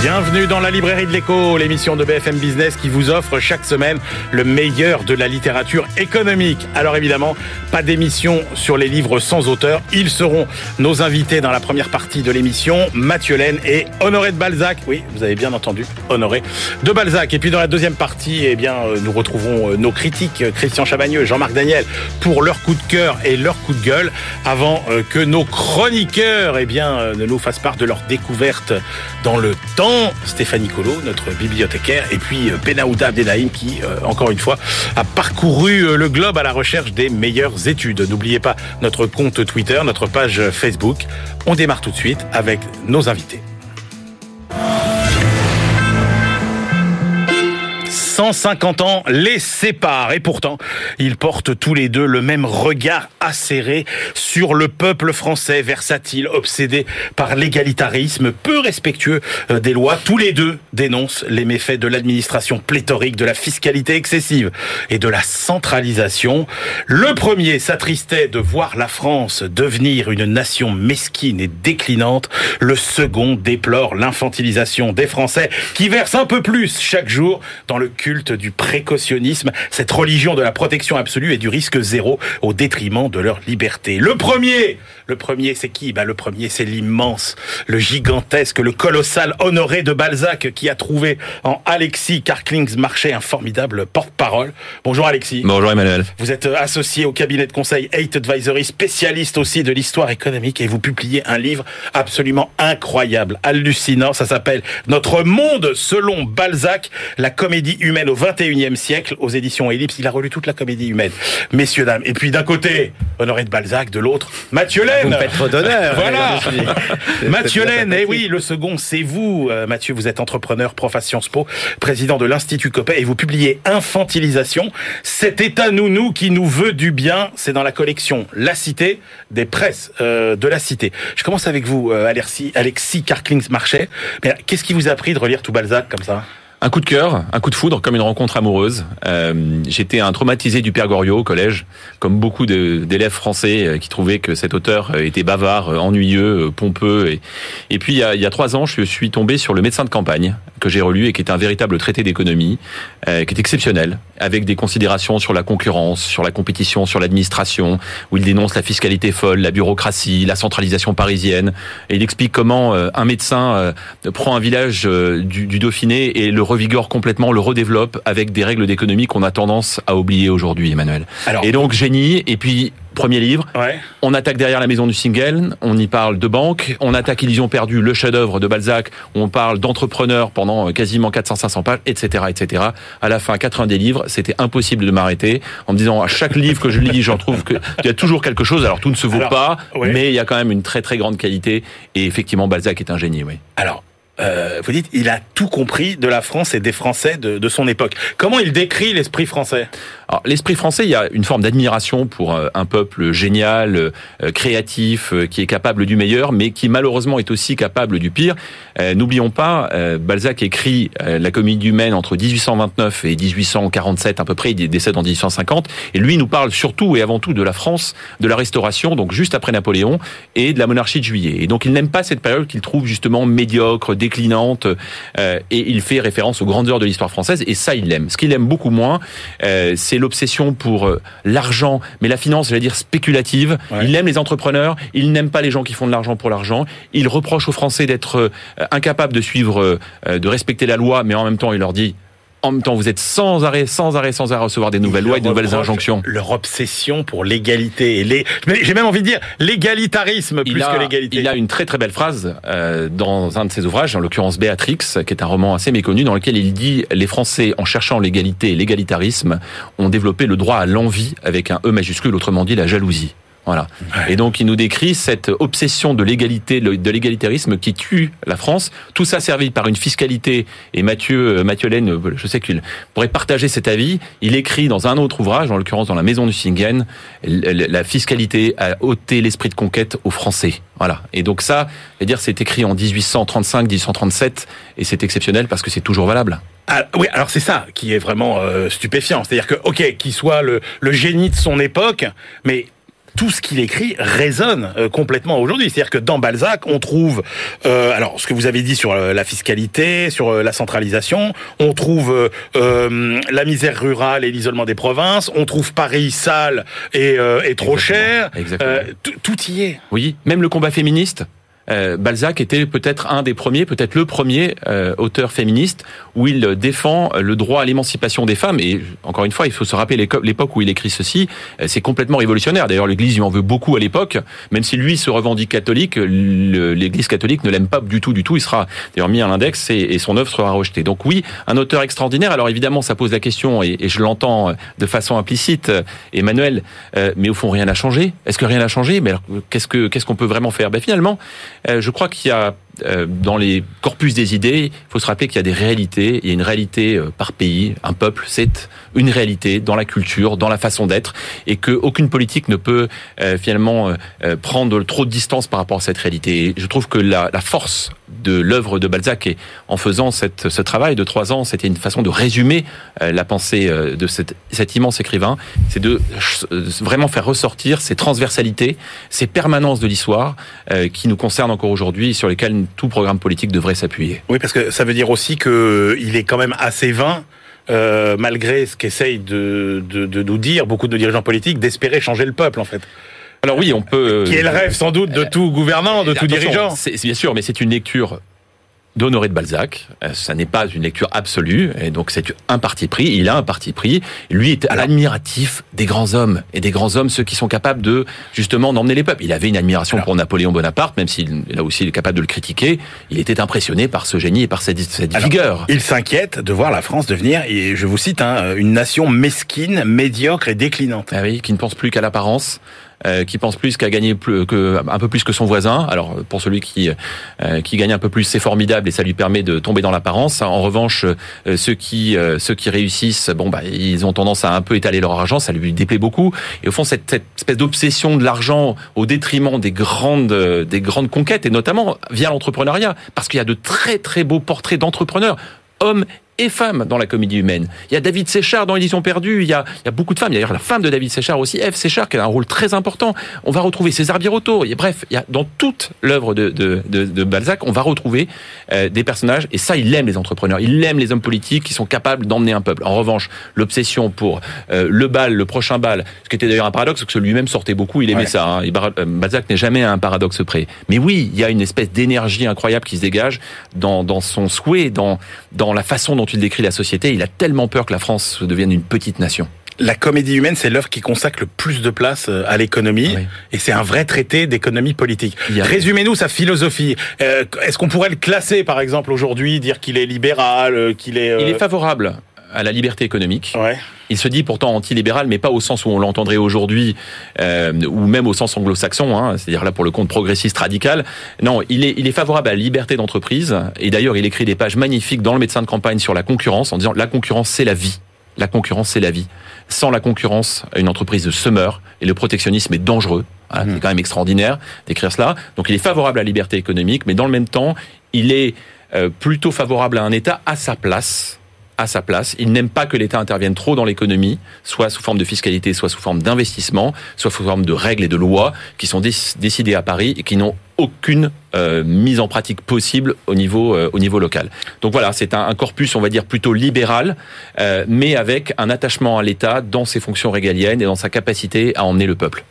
Bienvenue dans la librairie de l'écho, l'émission de BFM Business qui vous offre chaque semaine le meilleur de la littérature économique. Alors évidemment, pas d'émission sur les livres sans auteur. Ils seront nos invités dans la première partie de l'émission, Mathieu Laine et Honoré de Balzac. Oui, vous avez bien entendu, Honoré de Balzac. Et puis dans la deuxième partie, eh bien, euh, nous retrouverons euh, nos critiques, Christian Chabagneux, Jean-Marc Daniel, pour leur coup de cœur et leur coup de gueule, avant euh, que nos chroniqueurs, eh bien, ne nous fassent part de leur découverte dans le temps Stéphanie Colo, notre bibliothécaire, et puis Benaouda Abdelhaim qui, euh, encore une fois, a parcouru euh, le globe à la recherche des meilleures études. N'oubliez pas notre compte Twitter, notre page Facebook. On démarre tout de suite avec nos invités. 150 ans les séparent et pourtant ils portent tous les deux le même regard acéré sur le peuple français versatile, obsédé par l'égalitarisme, peu respectueux euh, des lois. Tous les deux dénoncent les méfaits de l'administration pléthorique, de la fiscalité excessive et de la centralisation. Le premier s'attristait de voir la France devenir une nation mesquine et déclinante. Le second déplore l'infantilisation des Français qui versent un peu plus chaque jour dans le du précautionnisme, cette religion de la protection absolue et du risque zéro au détriment de leur liberté. Le premier, le premier c'est qui? Bah, Le premier c'est l'immense, le gigantesque, le colossal Honoré de Balzac qui a trouvé en Alexis Karklings-Marchais un formidable porte-parole. Bonjour Alexis. Bonjour Emmanuel. Vous êtes euh, associé au cabinet de conseil Eight Advisory, spécialiste aussi de l'histoire économique et vous publiez un livre absolument incroyable, hallucinant. Ça s'appelle Notre monde selon Balzac, la comédie humaine au 21e siècle aux éditions Ellipse. Il a relu toute la comédie humaine. Messieurs, dames. Et puis d'un côté, Honoré de Balzac, de l'autre, Mathieu Laine. Vous d'honneur. voilà. Mathieu Laine. Et eh oui, le second, c'est vous. Euh, Mathieu, vous êtes entrepreneur, prof à Sciences Po, président de l'Institut Copet et vous publiez Infantilisation. Cet état nounou qui nous veut du bien, c'est dans la collection La Cité des presses euh, de la Cité. Je commence avec vous, euh, Alexis, Alexis Karklings-Marchais. Qu'est-ce qui vous a pris de relire tout Balzac comme ça? Un coup de cœur, un coup de foudre, comme une rencontre amoureuse. Euh, J'étais un traumatisé du Père Goriot au collège, comme beaucoup d'élèves français euh, qui trouvaient que cet auteur euh, était bavard, ennuyeux, pompeux. Et, puis il y, a, trois ans, je suis tombé sur le médecin de campagne que j'ai relu et qui est un véritable traité d'économie, qui est exceptionnel, avec des considérations sur la concurrence, sur la compétition, sur l'administration, où il dénonce la fiscalité folle, la bureaucratie, la centralisation parisienne. Et il explique comment un médecin prend un village du Dauphiné et le revigore complètement, le redéveloppe avec des règles d'économie qu'on a tendance à oublier aujourd'hui, Emmanuel. et donc génie, et puis premier livre. On attaque derrière la maison du single, on y parle de banque, on attaque Illusion perdue, le chef-d'œuvre de Balzac, on parle d'entrepreneurs pendant quasiment 400-500 pages, etc., etc. À la fin, 80 des livres, c'était impossible de m'arrêter en me disant à chaque livre que je lis, j'en trouve qu'il y a toujours quelque chose. Alors tout ne se vaut pas, mais il y a quand même une très très grande qualité. Et effectivement, Balzac est un génie, oui. Alors, euh, vous dites, il a tout compris de la France et des Français de, de son époque. Comment il décrit l'esprit français? Alors, l'esprit français, il y a une forme d'admiration pour euh, un peuple génial, euh, créatif, qui est capable du meilleur, mais qui malheureusement est aussi capable du pire. N'oublions pas, Balzac écrit la comédie humaine entre 1829 et 1847 à peu près, il décède en 1850, et lui nous parle surtout et avant tout de la France, de la Restauration, donc juste après Napoléon, et de la monarchie de Juillet. Et donc il n'aime pas cette période qu'il trouve justement médiocre, déclinante, euh, et il fait référence aux grandeurs de l'histoire française, et ça, il l'aime. Ce qu'il aime beaucoup moins, euh, c'est l'obsession pour euh, l'argent, mais la finance, j'allais dire spéculative. Il aime les entrepreneurs, il n'aime pas les gens qui font de l'argent pour l'argent. Il reproche aux Français d'être incapables de suivre, de respecter la loi, mais en même temps, il leur dit en même temps, vous êtes sans arrêt, sans arrêt, sans arrêt à recevoir des nouvelles lois et de nouvelles injonctions. Leur obsession pour l'égalité et les, j'ai même envie de dire l'égalitarisme plus que l'égalité. Il a une très très belle phrase euh, dans un de ses ouvrages, en l'occurrence Béatrix, qui est un roman assez méconnu, dans lequel il dit les Français, en cherchant l'égalité et l'égalitarisme, ont développé le droit à l'envie avec un E majuscule, autrement dit la jalousie. Voilà. Et donc il nous décrit cette obsession de l'égalité, de l'égalitarisme qui tue la France. Tout ça servi par une fiscalité. Et Mathieu, euh, Mathieu Laine, euh, je sais qu'il pourrait partager cet avis. Il écrit dans un autre ouvrage, en l'occurrence dans La Maison du Singen, la fiscalité a ôté l'esprit de conquête aux Français. Voilà. Et donc ça, dire, c'est écrit en 1835, 1837, et c'est exceptionnel parce que c'est toujours valable. Ah, oui, alors c'est ça qui est vraiment euh, stupéfiant. C'est-à-dire que, ok, qu'il soit le, le génie de son époque, mais tout ce qu'il écrit résonne euh, complètement aujourd'hui. C'est-à-dire que dans Balzac, on trouve, euh, alors ce que vous avez dit sur euh, la fiscalité, sur la centralisation, on trouve la misère rurale et l'isolement des provinces, on trouve Paris sale et, et trop cher. tout y est. Oui, même le combat féministe. Euh, Balzac était peut-être un des premiers, peut-être le premier euh, auteur féministe où il défend le droit à l'émancipation des femmes. Et encore une fois, il faut se rappeler l'époque où il écrit ceci. Euh, c'est complètement révolutionnaire. D'ailleurs, l'Église lui en veut beaucoup à l'époque, même si lui se revendique catholique. L'Église catholique ne l'aime pas du tout, du tout. Il sera d'ailleurs mis à l'index et, son œuvre sera rejetée. Donc oui, un auteur extraordinaire. Alors évidemment, ça pose la question, et, je l'entends de façon implicite, Emmanuel. mais au fond, rien n'a changé. Est-ce que rien n'a changé? Mais qu'est-ce que qu'est-ce qu'on peut vraiment faire? Ben finalement, euh, je crois qu'il y a euh, dans les corpus des idées, il faut se rappeler qu'il y a des réalités. Il y a une réalité euh, par pays. Un peuple, c'est une réalité dans la culture, dans la façon d'être, et qu'aucune politique ne peut finalement prendre trop de distance par rapport à cette réalité. Je trouve que la, la force de l'œuvre de Balzac et en faisant cette, ce travail de trois ans, c'était une façon de résumer la pensée de cet, immense écrivain. C'est de vraiment faire ressortir ces transversalités, ces permanences de l'histoire qui nous concernent encore aujourd'hui, sur lesquelles tout programme politique devrait s'appuyer. Oui, parce que ça veut dire aussi qu'il est quand même assez vain. Euh, malgré ce qu'essayent de, de, nous dire beaucoup de dirigeants politiques, d'espérer changer le peuple, en fait. Alors oui, on peut. Qui est le rêve sans doute de tout gouvernant, de tout dirigeant. C'est bien sûr, mais c'est une lecture d'Honoré de Balzac. Euh, ça n'est pas une lecture absolue, et donc c'est un parti pris. Il a un parti pris. Lui est admiratif des grands hommes et des grands hommes, ceux qui sont capables de justement d'emmener les peuples. Il avait une admiration pour Napoléon Bonaparte, même s'il là aussi il est capable de le critiquer. Il était impressionné par ce génie et par cette, cette vigueur. Il s'inquiète de voir la France devenir, et je vous cite, hein, une nation mesquine, médiocre et déclinante. Ah oui, qui ne pense plus qu'à l'apparence. Euh, qui pense plus qu'à gagner plus, que, un peu plus que son voisin. Alors pour celui qui euh, qui gagne un peu plus, c'est formidable et ça lui permet de tomber dans l'apparence. En revanche, euh, ceux qui ceux qui réussissent, bon bah ils ont tendance à un peu étaler leur argent, ça lui déplaît beaucoup. Et au fond, cette, cette espèce d'obsession de l'argent au détriment des grandes des grandes conquêtes et notamment via l'entrepreneuriat, parce qu'il y a de très très beaux portraits d'entrepreneurs hommes et femmes dans la comédie humaine. Il y a David Séchard dans Édition perdue, il y a, il y a beaucoup de femmes. Il y a d'ailleurs la femme de David Séchard aussi, Eve Séchard, qui a un rôle très important. On va retrouver César Birotteau. Et bref, il y a, dans toute l'œuvre de, de, de, de, Balzac, on va retrouver euh, des personnages. Et ça, il aime les entrepreneurs. Il aime les hommes politiques qui sont capables d'emmener un peuple. En revanche, l'obsession pour euh, le bal, le prochain bal, ce qui était d'ailleurs un paradoxe, parce que lui-même sortait beaucoup, il aimait ça. Hein. Euh, Balzac n'est jamais à un paradoxe près. Mais oui, il y a une espèce d'énergie incroyable qui se dégage dans, dans son souhait, dans, dans la façon dont il décrit la société. Il a tellement peur que la France devienne une petite nation. La comédie humaine, c'est l'œuvre qui consacre le plus de place euh, à l'économie, et c'est un vrai traité d'économie politique. Résumez-nous sa philosophie. Euh, est-ce qu'on pourrait le classer, par exemple, aujourd'hui, dire qu'il est libéral, euh, qu'il est... Il est favorable à la liberté économique. Il se dit pourtant anti-libéral, mais pas au sens où on l'entendrait aujourd'hui, euh, ou même au sens anglo-saxon, hein, c'est-à-dire là pour le compte progressiste radical. Non, il est, il est favorable à la liberté d'entreprise, et d'ailleurs il écrit des pages magnifiques dans le médecin de campagne sur la concurrence, en disant la concurrence c'est la vie. La concurrence, c'est la vie. Sans la concurrence, une entreprise se meurt et le protectionnisme est dangereux. C'est mmh. quand même extraordinaire d'écrire cela. Donc il est favorable à la liberté économique, mais dans le même temps, il est euh, plutôt favorable à un État à sa place, à sa place. Il n'aime pas que l'État intervienne trop dans l'économie, soit sous forme de fiscalité, soit sous forme d'investissement, soit sous forme de règles et de lois qui sont décidées à Paris et qui n'ont aucune euh, mise en pratique possible au niveau euh, au niveau local. Donc voilà, c'est un, corpus, on va dire plutôt libéral, euh, mais avec un attachement à l'État dans ses fonctions régaliennes et dans sa capacité à emmener le peuple.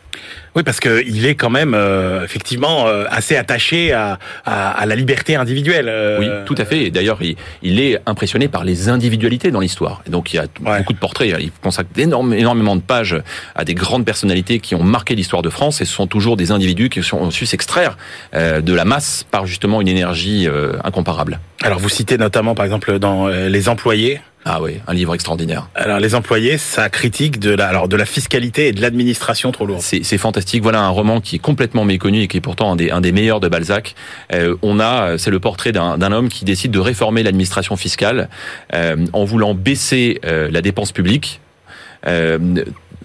Oui, parce qu'il est quand même effectivement assez attaché à, à, la liberté individuelle. Oui, tout à fait. D'ailleurs, il, il, est impressionné par les individualités dans l'histoire. Et donc, il y a beaucoup de portraits. Il consacre énormément de pages à des grandes personnalités qui ont marqué l'histoire de France. Et ce sont toujours des individus qui ont su s'extraire de la masse par justement une énergie euh, incomparable. Alors vous citez notamment par exemple dans euh, Les employés. Ah oui, un livre extraordinaire. Alors les employés, ça critique de la, alors de la fiscalité et de l'administration trop lourde. C'est fantastique. Voilà un roman qui est complètement méconnu et qui est pourtant un des, un des meilleurs de Balzac. Euh, on a, c'est le portrait d'un homme qui décide de réformer l'administration fiscale en voulant baisser la dépense publique,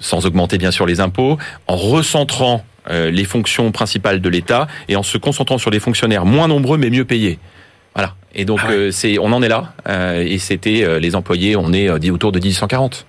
sans augmenter bien sûr les impôts, en recentrant euh, les fonctions principales de l'État et en se concentrant sur des fonctionnaires moins nombreux mais mieux payés. Voilà. Et donc ah euh, c'est, on en est là. Euh, et c'était les employés, on est dit autour de 1840.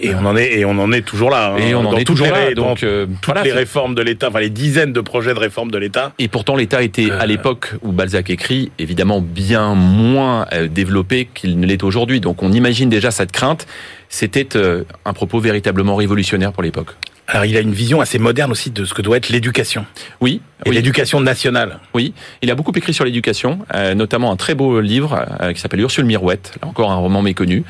Et on en est et on en est toujours là. Et on en est toujours les, là, donc, euh, toutes voilà, les réformes de l'État, enfin les dizaines de projets de réforme de l'État. Et pourtant, l'État était, à Euh. l'époque où Balzac écrit, évidemment bien moins euh, développé qu'il ne l'est aujourd'hui. Donc on imagine déjà cette crainte. C'était euh, un propos véritablement révolutionnaire pour l'époque. Alors il a une vision assez moderne aussi de ce que doit être l'éducation Oui, et oui, l'éducation nationale. oui. Il a beaucoup écrit sur l'éducation, euh, notamment un très beau livre euh, qui s'appelle Ursule Mirouette, là encore un roman méconnu,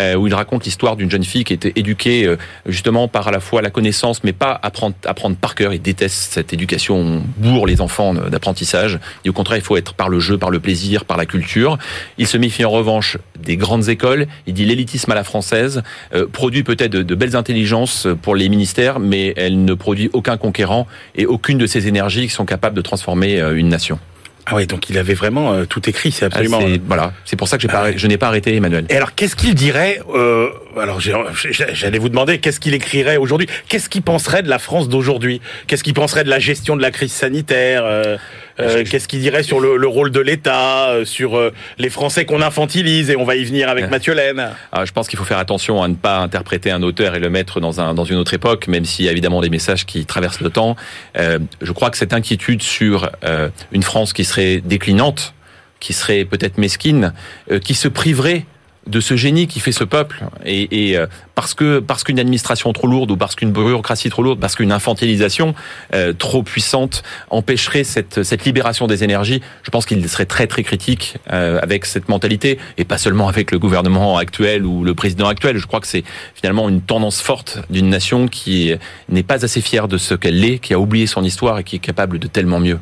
euh, où il raconte l'histoire d'une jeune fille qui était éduquée justement par à la fois la connaissance, mais pas apprendre, apprendre par cœur. Il déteste cette éducation, on bourre les enfants d'apprentissage. Et au contraire, il faut être par le jeu, par le plaisir, par la culture. Il se méfie en revanche des grandes écoles. Il dit l'élitisme à la française produit peut-être de, de belles intelligences pour les ministères, mais elle ne produit aucun conquérant et aucune de ces énergies qui sont capables de transformer euh, une nation. Ah oui, donc il avait vraiment euh, tout écrit, c'est Ah, absolument. c'est- voilà, c'est pour ça que j'ai pas, Ah je n'ai pas arrêté Emmanuel. Et alors, qu'est-ce qu'il dirait euh, Alors, j'allais vous demander qu'est-ce qu'il écrirait aujourd'hui? Qu'est-ce qu'il penserait de la France d'aujourd'hui? Qu'est-ce qu'il penserait de la gestion de la crise sanitaire euh, euh, Qu'est-ce qu'il dirait sur le, le rôle de l'État, euh, sur euh, les Français qu'on infantilise Et on va y venir avec. Mathieu Laine. Ah, je pense qu'il faut faire attention à ne pas interpréter un auteur et le mettre dans, un, dans une autre époque, même s'il y a évidemment des messages qui traversent le temps. Euh, je crois que cette inquiétude sur une France qui serait déclinante, qui serait peut-être mesquine, qui se priverait de ce génie qui fait ce peuple. Et, et, euh, parce que parce qu'une administration trop lourde ou parce qu'une bureaucratie trop lourde parce qu'une infantilisation euh, trop puissante empêcherait cette cette libération des énergies je pense qu'il serait très très critique euh, avec cette mentalité. Et pas seulement avec le gouvernement actuel ou le président actuel. Je crois que c'est finalement une tendance forte d'une nation qui n'est pas assez fière de ce qu'elle est qui a oublié son histoire et qui est capable de tellement mieux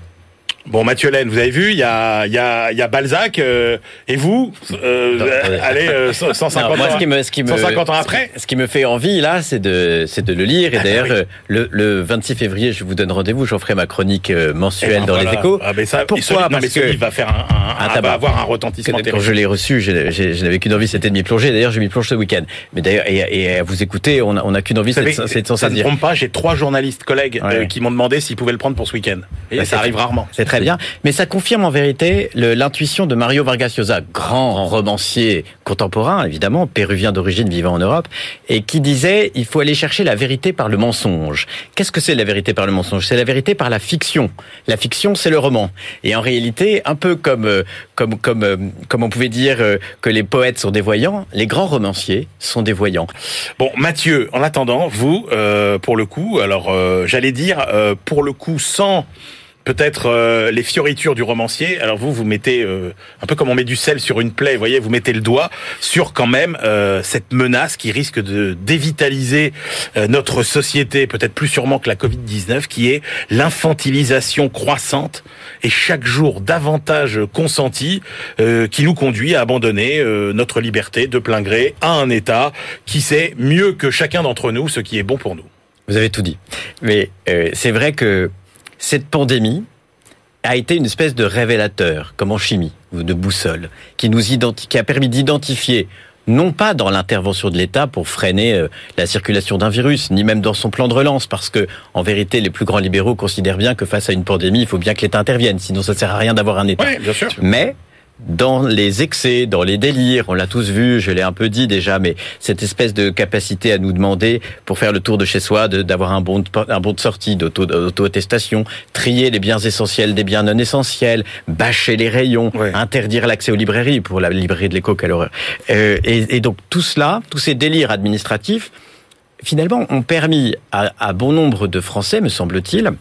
Bon, Mathieu Laine, vous avez vu, il y a, il y a, il y a Balzac, euh, et vous, euh, Non, euh, allez, euh, 150 Non, moi, ans. ce qui me, ce qui me, 150 ans après ce qui me fait envie là, c'est de, c'est de le lire. Et Ah, d'ailleurs, oui. euh, le, le 26 février, je vous donne rendez-vous. J'en ferai ma chronique euh, mensuelle ben, dans voilà. les Échos. Ah, mais ça, Pourquoi non, Parce que- va faire un, un- Un va tabac. avoir un retentissement Quand je l'ai reçu, je n'avais qu'une envie, c'était de m'y plonger. D'ailleurs, je m'y plonge ce week-end. Mais d'ailleurs, et, et à vous écouter, on n'a on a qu'une envie, c'est de, ça ne trompe pas, j'ai trois journalistes collègues qui m'ont demandé s'ils pouvaient le prendre pour ce week-end. Et Bah, ça arrive rarement. C'est très bien. Mais ça confirme en vérité l'intuition de Mario Vargas Llosa, grand romancier contemporain, évidemment, péruvien d'origine vivant en Europe, et qui disait il faut aller chercher la vérité par le mensonge. Qu'est-ce que c'est la vérité par le mensonge? C'est la vérité par la fiction. La fiction, c'est le roman. Et en réalité, un peu comme euh, comme comme euh, comme on pouvait dire euh, que les poètes sont des voyants, les grands romanciers sont des voyants. Bon, Mathieu, en attendant, vous, euh, pour le coup, alors euh, j'allais dire, euh, pour le coup, sans peut-être euh, les fioritures du romancier, alors vous, vous mettez, euh, un peu comme on met du sel sur une plaie, vous voyez, vous mettez le doigt sur quand même euh, cette menace qui risque de dévitaliser euh, notre société, peut-être plus sûrement que la Covid-19, qui est l'infantilisation croissante et chaque jour davantage consentie, euh, qui nous conduit à abandonner euh, notre liberté de plein gré à un État qui sait mieux que chacun d'entre nous ce qui est bon pour nous. Vous avez tout dit. Mais c'est vrai que cette pandémie a été une espèce de révélateur, comme en chimie, ou de boussole, qui nous qui a permis d'identifier non pas dans l'intervention de l'État pour freiner euh, la circulation d'un virus, ni même dans son plan de relance, parce que en vérité, les plus grands libéraux considèrent bien que face à une pandémie, il faut bien que l'État intervienne, sinon ça sert à rien d'avoir un État. Oui, bien sûr. Mais dans les excès, dans les délires, on l'a tous vu, je l'ai un peu dit déjà, mais cette espèce de capacité à nous demander, pour faire le tour de chez soi, d'avoir un bon de, un bon de sortie, d'auto- d'auto-attestation, trier les biens essentiels des biens non essentiels, bâcher les rayons, Ouais. interdire l'accès aux librairies, pour la librairie de l'écho, quelle horreur. Euh, et, et donc tout cela, tous ces délires administratifs, finalement, ont permis à, à bon nombre de Français, me semble-t-il,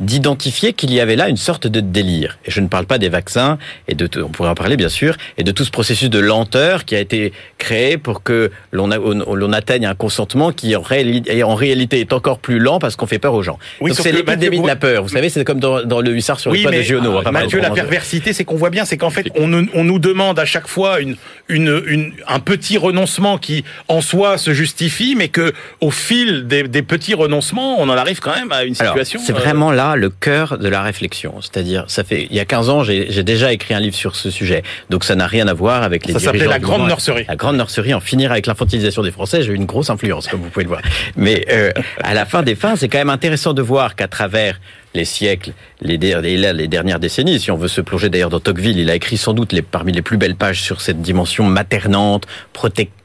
d'identifier qu'il y avait là une sorte de délire. Et je ne parle pas des vaccins, et de, on pourrait en parler bien sûr, et de tout ce processus de lenteur qui a été créé pour que l'on atteigne un consentement qui en, réalité est encore plus lent parce qu'on fait peur aux gens. Oui, Donc c'est l'épidémie de la peur. Vous savez, c'est comme dans, dans le hussard sur Oui, le toit de mais Giono. parler Mathieu, la perversité, c'est qu'on voit bien, c'est qu'en fait, on, nous- on nous demande à chaque fois une, une, une- un petit renoncement qui, en soi, se justifie, mais que au fil des, des petits renoncements, on en arrive quand même à une situation. c'est euh, vraiment là le cœur de la réflexion. C'est-à-dire, ça fait il y a 15 ans, j'ai déjà écrit un livre sur ce sujet. Donc ça n'a rien à voir avec les Ça s'appelait dirigeants La Grande moment. Nurserie. La grande nurserie, en finir avec l'infantilisation des Français, j'ai eu une grosse influence, comme vous pouvez le voir. Mais euh, à la fin des fins, c'est quand même intéressant de voir qu'à travers les siècles, les, les dernières décennies. Si on veut se plonger d'ailleurs dans Tocqueville, il a écrit sans doute les, parmi les plus belles pages sur cette dimension maternante, protectrice,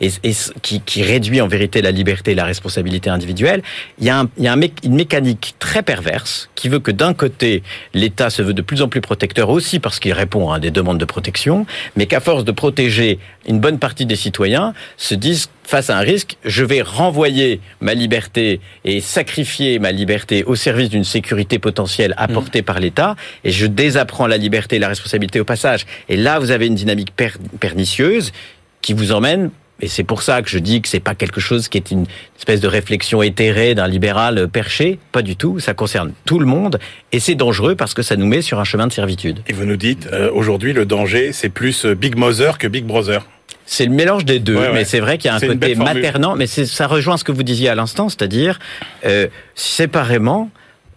et, qui, qui, réduit en vérité la liberté et la responsabilité individuelle. Il y a, un, il y a un, une mécanique très perverse qui veut que d'un côté, l'État se veut de plus en plus protecteur aussi parce qu'il répond à des demandes de protection, mais qu'à force de protéger une bonne partie des citoyens, se disent face à un risque, je vais renvoyer ma liberté et sacrifier ma liberté au service d'une sécurité potentielle apportée par l'État, et je désapprends la liberté et la responsabilité au passage. Et là, vous avez une dynamique pernicieuse qui vous emmène et c'est pour ça que je dis que c'est pas quelque chose qui est une espèce de réflexion éthérée d'un libéral perché. Pas du tout. Ça concerne tout le monde. Et c'est dangereux parce que ça nous met sur un chemin de servitude. Et vous nous dites, euh, aujourd'hui, le danger, c'est plus euh, Big Mother que Big Brother. C'est le mélange des deux, mais c'est vrai qu'il y a un côté maternant, mais ça rejoint ce que vous disiez à l'instant, c'est-à-dire euh, séparément,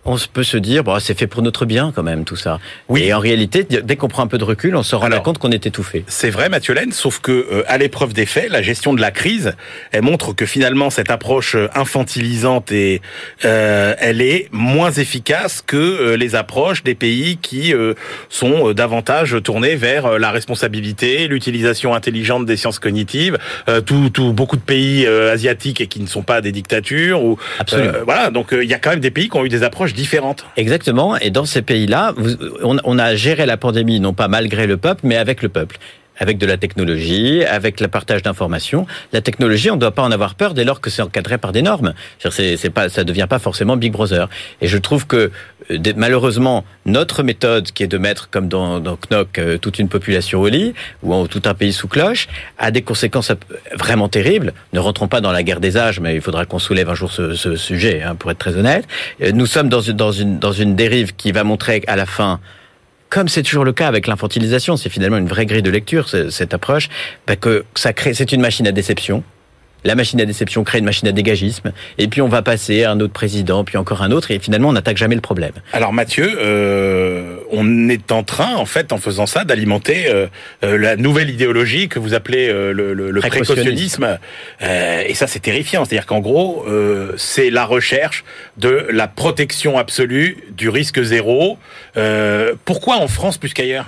on peut se dire, bon, c'est fait pour notre bien quand même tout ça. Oui. Et en réalité, dès qu'on prend un peu de recul, on se rend compte qu'on est étouffé. C'est vrai, Mathieu Laine, sauf que euh, à l'épreuve des faits, la gestion de la crise, elle montre que finalement cette approche euh, infantilisante et euh, elle est moins efficace que euh, les approches des pays qui sont davantage tournés vers la responsabilité, l'utilisation intelligente des sciences cognitives. tout, tout, beaucoup de pays asiatiques et qui ne sont pas des dictatures. Ou, Absolument. voilà, donc il y a quand même des pays qui ont eu des approches Exactement. Et dans ces pays-là, on a géré la pandémie non pas malgré le peuple, mais avec le peuple avec de la technologie, avec le partage d'informations. La technologie, on ne doit pas en avoir peur dès lors que c'est encadré par des normes. C'est, pas, ça devient pas forcément Big Brother. Et je trouve que euh, malheureusement, notre méthode, qui est de mettre comme dans, dans Knock euh, toute une population au lit ou tout un pays sous cloche, a des conséquences vraiment terribles. Ne rentrons pas dans la guerre des âges, mais il faudra qu'on soulève un jour ce, ce sujet, hein, pour être très honnête. Euh, nous sommes dans une, dans une, dans une dérive qui va montrer à la fin comme c'est toujours le cas avec l'infantilisation, c'est finalement une vraie grille de lecture, cette approche, bah, que ça crée, c'est une machine à déception. La machine à déception crée une machine à dégagisme, et puis on va passer à un autre président, puis encore un autre, et finalement on n'attaque jamais le problème. Alors Mathieu, euh, on est en train, en fait, en faisant ça, d'alimenter euh, euh la nouvelle idéologie que vous appelez euh, le, le, le précautionnisme, euh, et ça c'est terrifiant. C'est-à-dire qu'en gros, c'est la recherche de la protection absolue du risque zéro. pourquoi en France plus qu'ailleurs?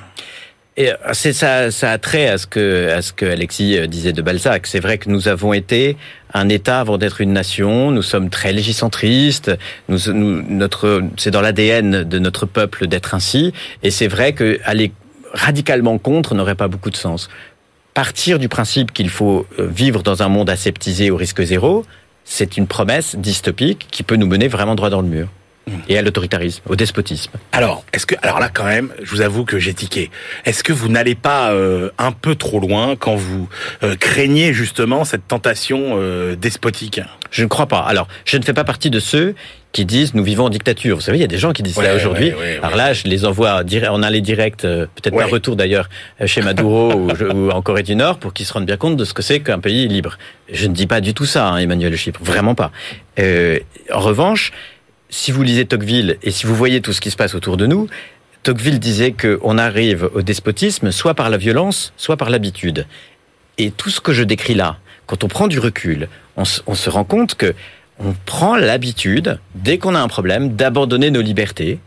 Et euh, c'est ça, ça a trait à ce que à ce que Alexis euh, disait de Balzac. C'est vrai que nous avons été un État avant d'être une nation. Nous sommes très légicentristes. Nous, nous notre, c'est dans l'ADN de notre peuple d'être ainsi. Et c'est vrai que aller radicalement contre n'aurait pas beaucoup de sens. Partir du principe qu'il faut euh, vivre dans un monde aseptisé au risque zéro, c'est une promesse dystopique qui peut nous mener vraiment droit dans le mur. Et à l'autoritarisme, au despotisme. Alors, est-ce que, alors là quand même, je vous avoue que j'ai tiqué. Est-ce que vous n'allez pas euh, un peu trop loin quand vous euh, craignez justement cette tentation euh, despotique? Je ne crois pas. Alors, je ne fais pas partie de ceux qui disent nous vivons en dictature. Vous savez, il y a des gens qui disent ça aujourd'hui. alors là, je les envoie en aller direct, peut-être par retour d'ailleurs chez Maduro ou, en Corée du Nord, pour qu'ils se rendent bien compte de ce que c'est qu'un pays libre. Je ne dis pas du tout ça, hein, Emmanuel Chypre, vraiment pas. en revanche, si vous lisez Tocqueville et si vous voyez tout ce qui se passe autour de nous, Tocqueville disait qu'on arrive au despotisme soit par la violence, soit par l'habitude. Et tout ce que je décris là, quand on prend du recul, on se, rend compte que on prend l'habitude, dès qu'on a un problème, d'abandonner nos libertés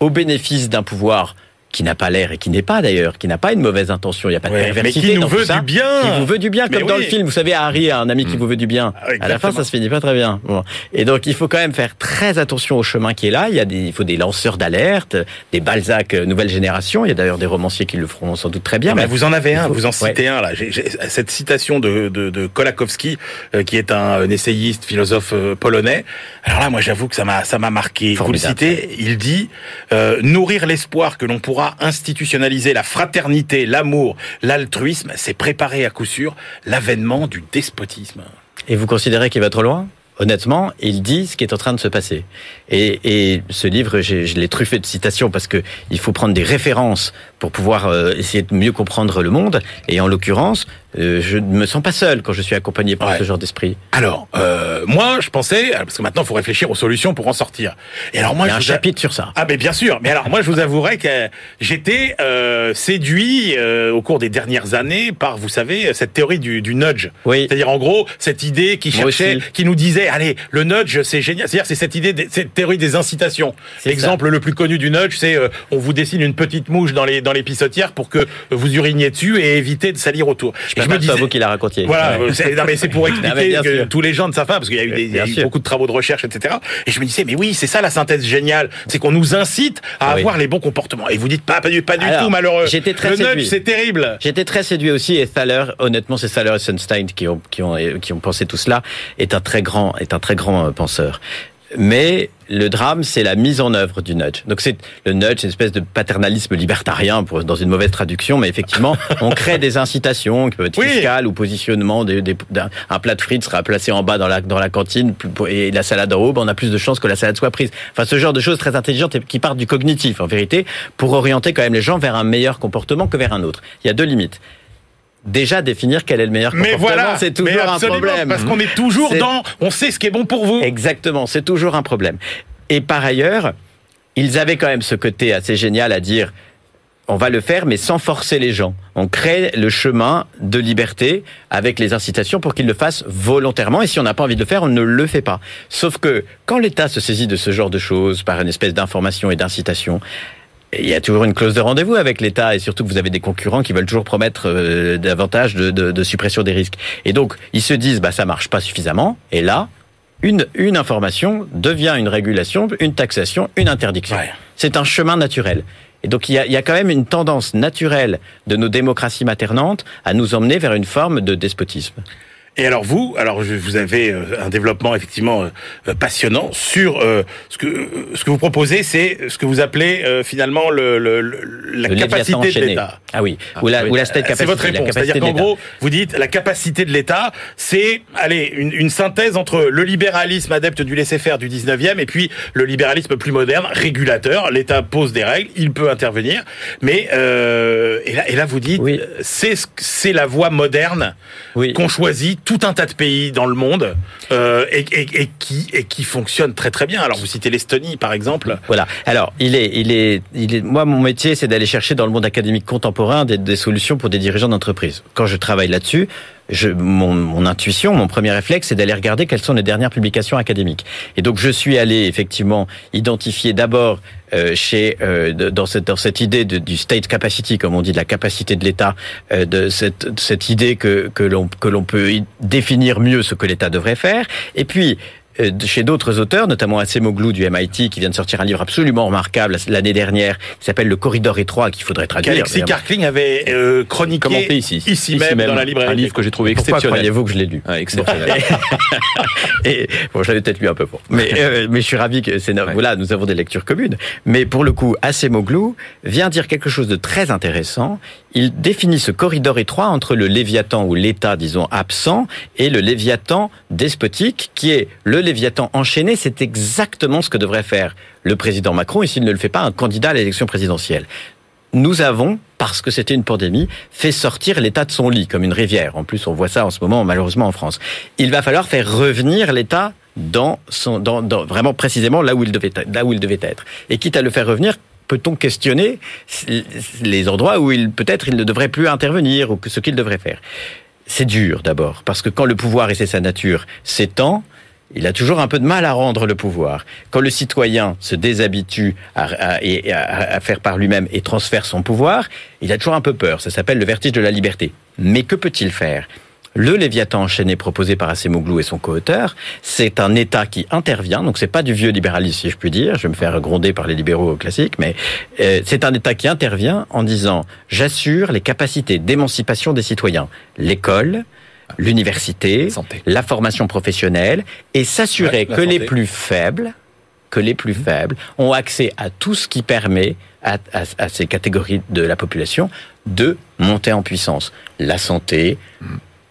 au bénéfice d'un pouvoir qui n'a pas l'air et qui n'est pas d'ailleurs, qui n'a pas une mauvaise intention, il n'y a pas de perversité mais qui nous veut du bien. Qui vous veut du bien, comme dans le film. Vous savez, Harry a un ami qui mm. vous veut du bien. Ah, à la fin, ça se finit pas très bien. Bon. Et donc, il faut quand même faire très attention au chemin qui est là. Il y a des, il faut des lanceurs d'alerte, des Balzac euh, nouvelle génération. Il y a d'ailleurs des romanciers qui le feront sans doute très bien. Ah, mais vous en avez un, vous en citez un là. cette citation de, de, de Kolakowski, euh, qui est un, essayiste, philosophe euh, polonais. Alors là, moi, j'avoue que ça m'a, ça m'a marqué. Vous le citez. Il dit nourrir l'espoir que l'on pourra institutionnaliser la fraternité, l'amour, l'altruisme, c'est préparer à coup sûr l'avènement du despotisme. Et vous considérez qu'il va trop loin? Honnêtement, il dit ce qui est en train de se passer. Et, ce livre, je l'ai truffé de citations parce que il faut prendre des références pour pouvoir euh, essayer de mieux comprendre le monde. Et en l'occurrence, euh, je ne me sens pas seul quand je suis accompagné par Ouais. ce genre d'esprit. Alors, euh, moi, je pensais, parce que maintenant, il faut réfléchir aux solutions pour en sortir. Et alors, moi, Il y a je un a- chapitre sur ça. Ah mais bien sûr, mais alors moi je vous avouerai que j'étais euh, séduit euh, au cours des dernières années par, vous savez, cette théorie du, du nudge. Oui. C'est-à-dire en gros cette idée qui cherchait, qui nous disait, allez, le nudge c'est génial. C'est-à-dire c'est cette idée, des- cette théorie des incitations. L'exemple le plus connu du nudge, c'est euh, on vous dessine une petite mouche dans les dans les pissotières pour que vous uriniez dessus et éviter de salir autour. Je me dis, vous qui la racontiez. Voilà, non, mais c'est pour expliquer que tous les gens ne savent pas, parce qu'il y a eu, des, il y a Bien eu sûr. beaucoup de travaux de recherche, etc. Et je me disais, mais oui, c'est ça la synthèse géniale, c'est qu'on nous incite à Ah oui. avoir les bons comportements. Et vous dites pas, pas du, pas du Alors, tout malheureux. j'étais très Le séduit. c'est terrible. J'étais très séduit aussi et Thaler, honnêtement, c'est Thaler et Sunstein qui ont, qui ont, qui ont pensé tout cela, est un très grand, est un très grand penseur. Mais le drame, c'est la mise en œuvre du nudge. Donc c'est le nudge, c'est une espèce de paternalisme libertarien pour, dans une mauvaise traduction, mais effectivement, on crée des incitations qui peuvent être Oui. fiscales ou positionnement. Des, des- un plat de frites sera placé en bas dans la, dans la cantine et la salade en haut, ben, on a plus de chances que la salade soit prise. Enfin, ce genre de choses très intelligentes et qui partent du cognitif, en vérité, pour orienter quand même les gens vers un meilleur comportement que vers un autre. Il y a deux limites. Déjà, définir quel est le meilleur Mais comportement, voilà, c'est toujours mais un problème. Parce qu'on est toujours dans, on sait ce qui est bon pour vous. Exactement, c'est toujours un problème. Et par ailleurs, ils avaient quand même ce côté assez génial à dire on va le faire, mais sans forcer les gens. On crée le chemin de liberté avec les incitations pour qu'ils le fassent volontairement. Et si on n'a pas envie de le faire, on ne le fait pas. Sauf que quand l'État se saisit de ce genre de choses par une espèce d'information et d'incitation, il y a toujours une clause de rendez-vous avec l'État et surtout que vous avez des concurrents qui veulent toujours promettre euh, davantage de, de, de suppression des risques. Et donc, ils se disent, bah, ça marche pas suffisamment. Et là, une, une information devient une régulation, une taxation, une interdiction. Ouais. C'est un chemin naturel. Et donc, il y, a, il y a quand même une tendance naturelle de nos démocraties maternantes à nous emmener vers une forme de despotisme. Et alors vous, alors vous avez euh, un développement effectivement euh, euh, passionnant sur euh, ce que ce que vous proposez, c'est ce que vous appelez euh, finalement le, le- la Le capacité de l'État. Ah oui, ou la, oui. ou la state C'est capacity, votre réponse. capacité C'est-à-dire qu'en gros, vous dites la capacité de l'État, c'est allez une, une synthèse entre le libéralisme adepte du laisser-faire du 19e et puis le libéralisme plus moderne, régulateur. L'État pose des règles, il peut intervenir, mais euh, et là et là vous dites Oui. c'est ce- c'est la voie moderne Oui. qu'ont choisi tout un tas de pays dans le monde euh, et, qui et qui fonctionne très très bien. Alors vous citez l'Estonie par exemple. Voilà. Alors, il est, il est. Moi, mon métier, c'est d'aller chercher dans le monde académique contemporain des, des solutions pour des dirigeants d'entreprise. Quand je travaille là-dessus, je, mon, mon intuition, mon premier réflexe, c'est d'aller regarder quelles sont les dernières publications académiques. Et donc, je suis allé effectivement identifier d'abord euh, chez euh, dans cette dans cette idée du state capacity, comme on dit, de la capacité de l'État, euh, de cette cette idée que que l'on que l'on peut définir mieux ce que l'État devrait faire. Et puis chez d'autres auteurs, notamment Acemoglu du MIT, qui vient de sortir un livre absolument remarquable l'année dernière, qui s'appelle Le Corridor étroit, qu'il faudrait traduire. Évidemment. Même avait euh, chroniqué Commenté ici. ici, même, dans la librairie. Un livre que j'ai trouvé Pourquoi exceptionnel. croyez-vous que je l'ai lu Ouais, exceptionnel. et bon, je l'avais peut-être lu un peu fort. Mais, euh, mais je suis ravi que c'est Ouais. voilà, nous avons des lectures communes. Mais pour le coup, Acemoglu vient dire quelque chose de très intéressant. Il définit ce corridor étroit entre le Léviathan ou l'État, disons, absent et le Léviathan despotique, qui est le Léviathan enchaîné. C'est exactement ce que devrait faire le président Macron, et s'il ne le fait pas, un candidat à l'élection présidentielle nous avons, parce que c'était une pandémie, fait sortir l'État de son lit, comme une rivière. En plus, on voit ça en ce moment, malheureusement, en France. Il va falloir faire revenir l'État dans son, dans, dans- vraiment précisément là où il devait, là où il devait être. Et quitte à le faire revenir, peut-on questionner les endroits où il, peut-être, il ne devrait plus intervenir ou ce qu'il devrait faire? C'est dur, d'abord, parce que quand le pouvoir, et c'est sa nature, s'étend, il a toujours un peu de mal à rendre le pouvoir. Quand le citoyen se déshabitue à- à faire par lui-même et transfère son pouvoir, il a toujours un peu peur. Ça s'appelle le vertige de la liberté. Mais que peut-il faire? Le Léviathan enchaîné proposé par Acemoglu et son co-auteur, c'est un État qui intervient. Donc c'est pas du vieux libéralisme, si je puis dire. Je vais me faire gronder par les libéraux classiques, mais euh, c'est un État qui intervient en disant j'assure les capacités d'émancipation des citoyens, l'école, l'université, la formation professionnelle et s'assurer Ouais, que les plus faibles, que les plus faibles ont accès à tout ce qui permet à, à- à ces catégories de la population de monter en puissance. La santé,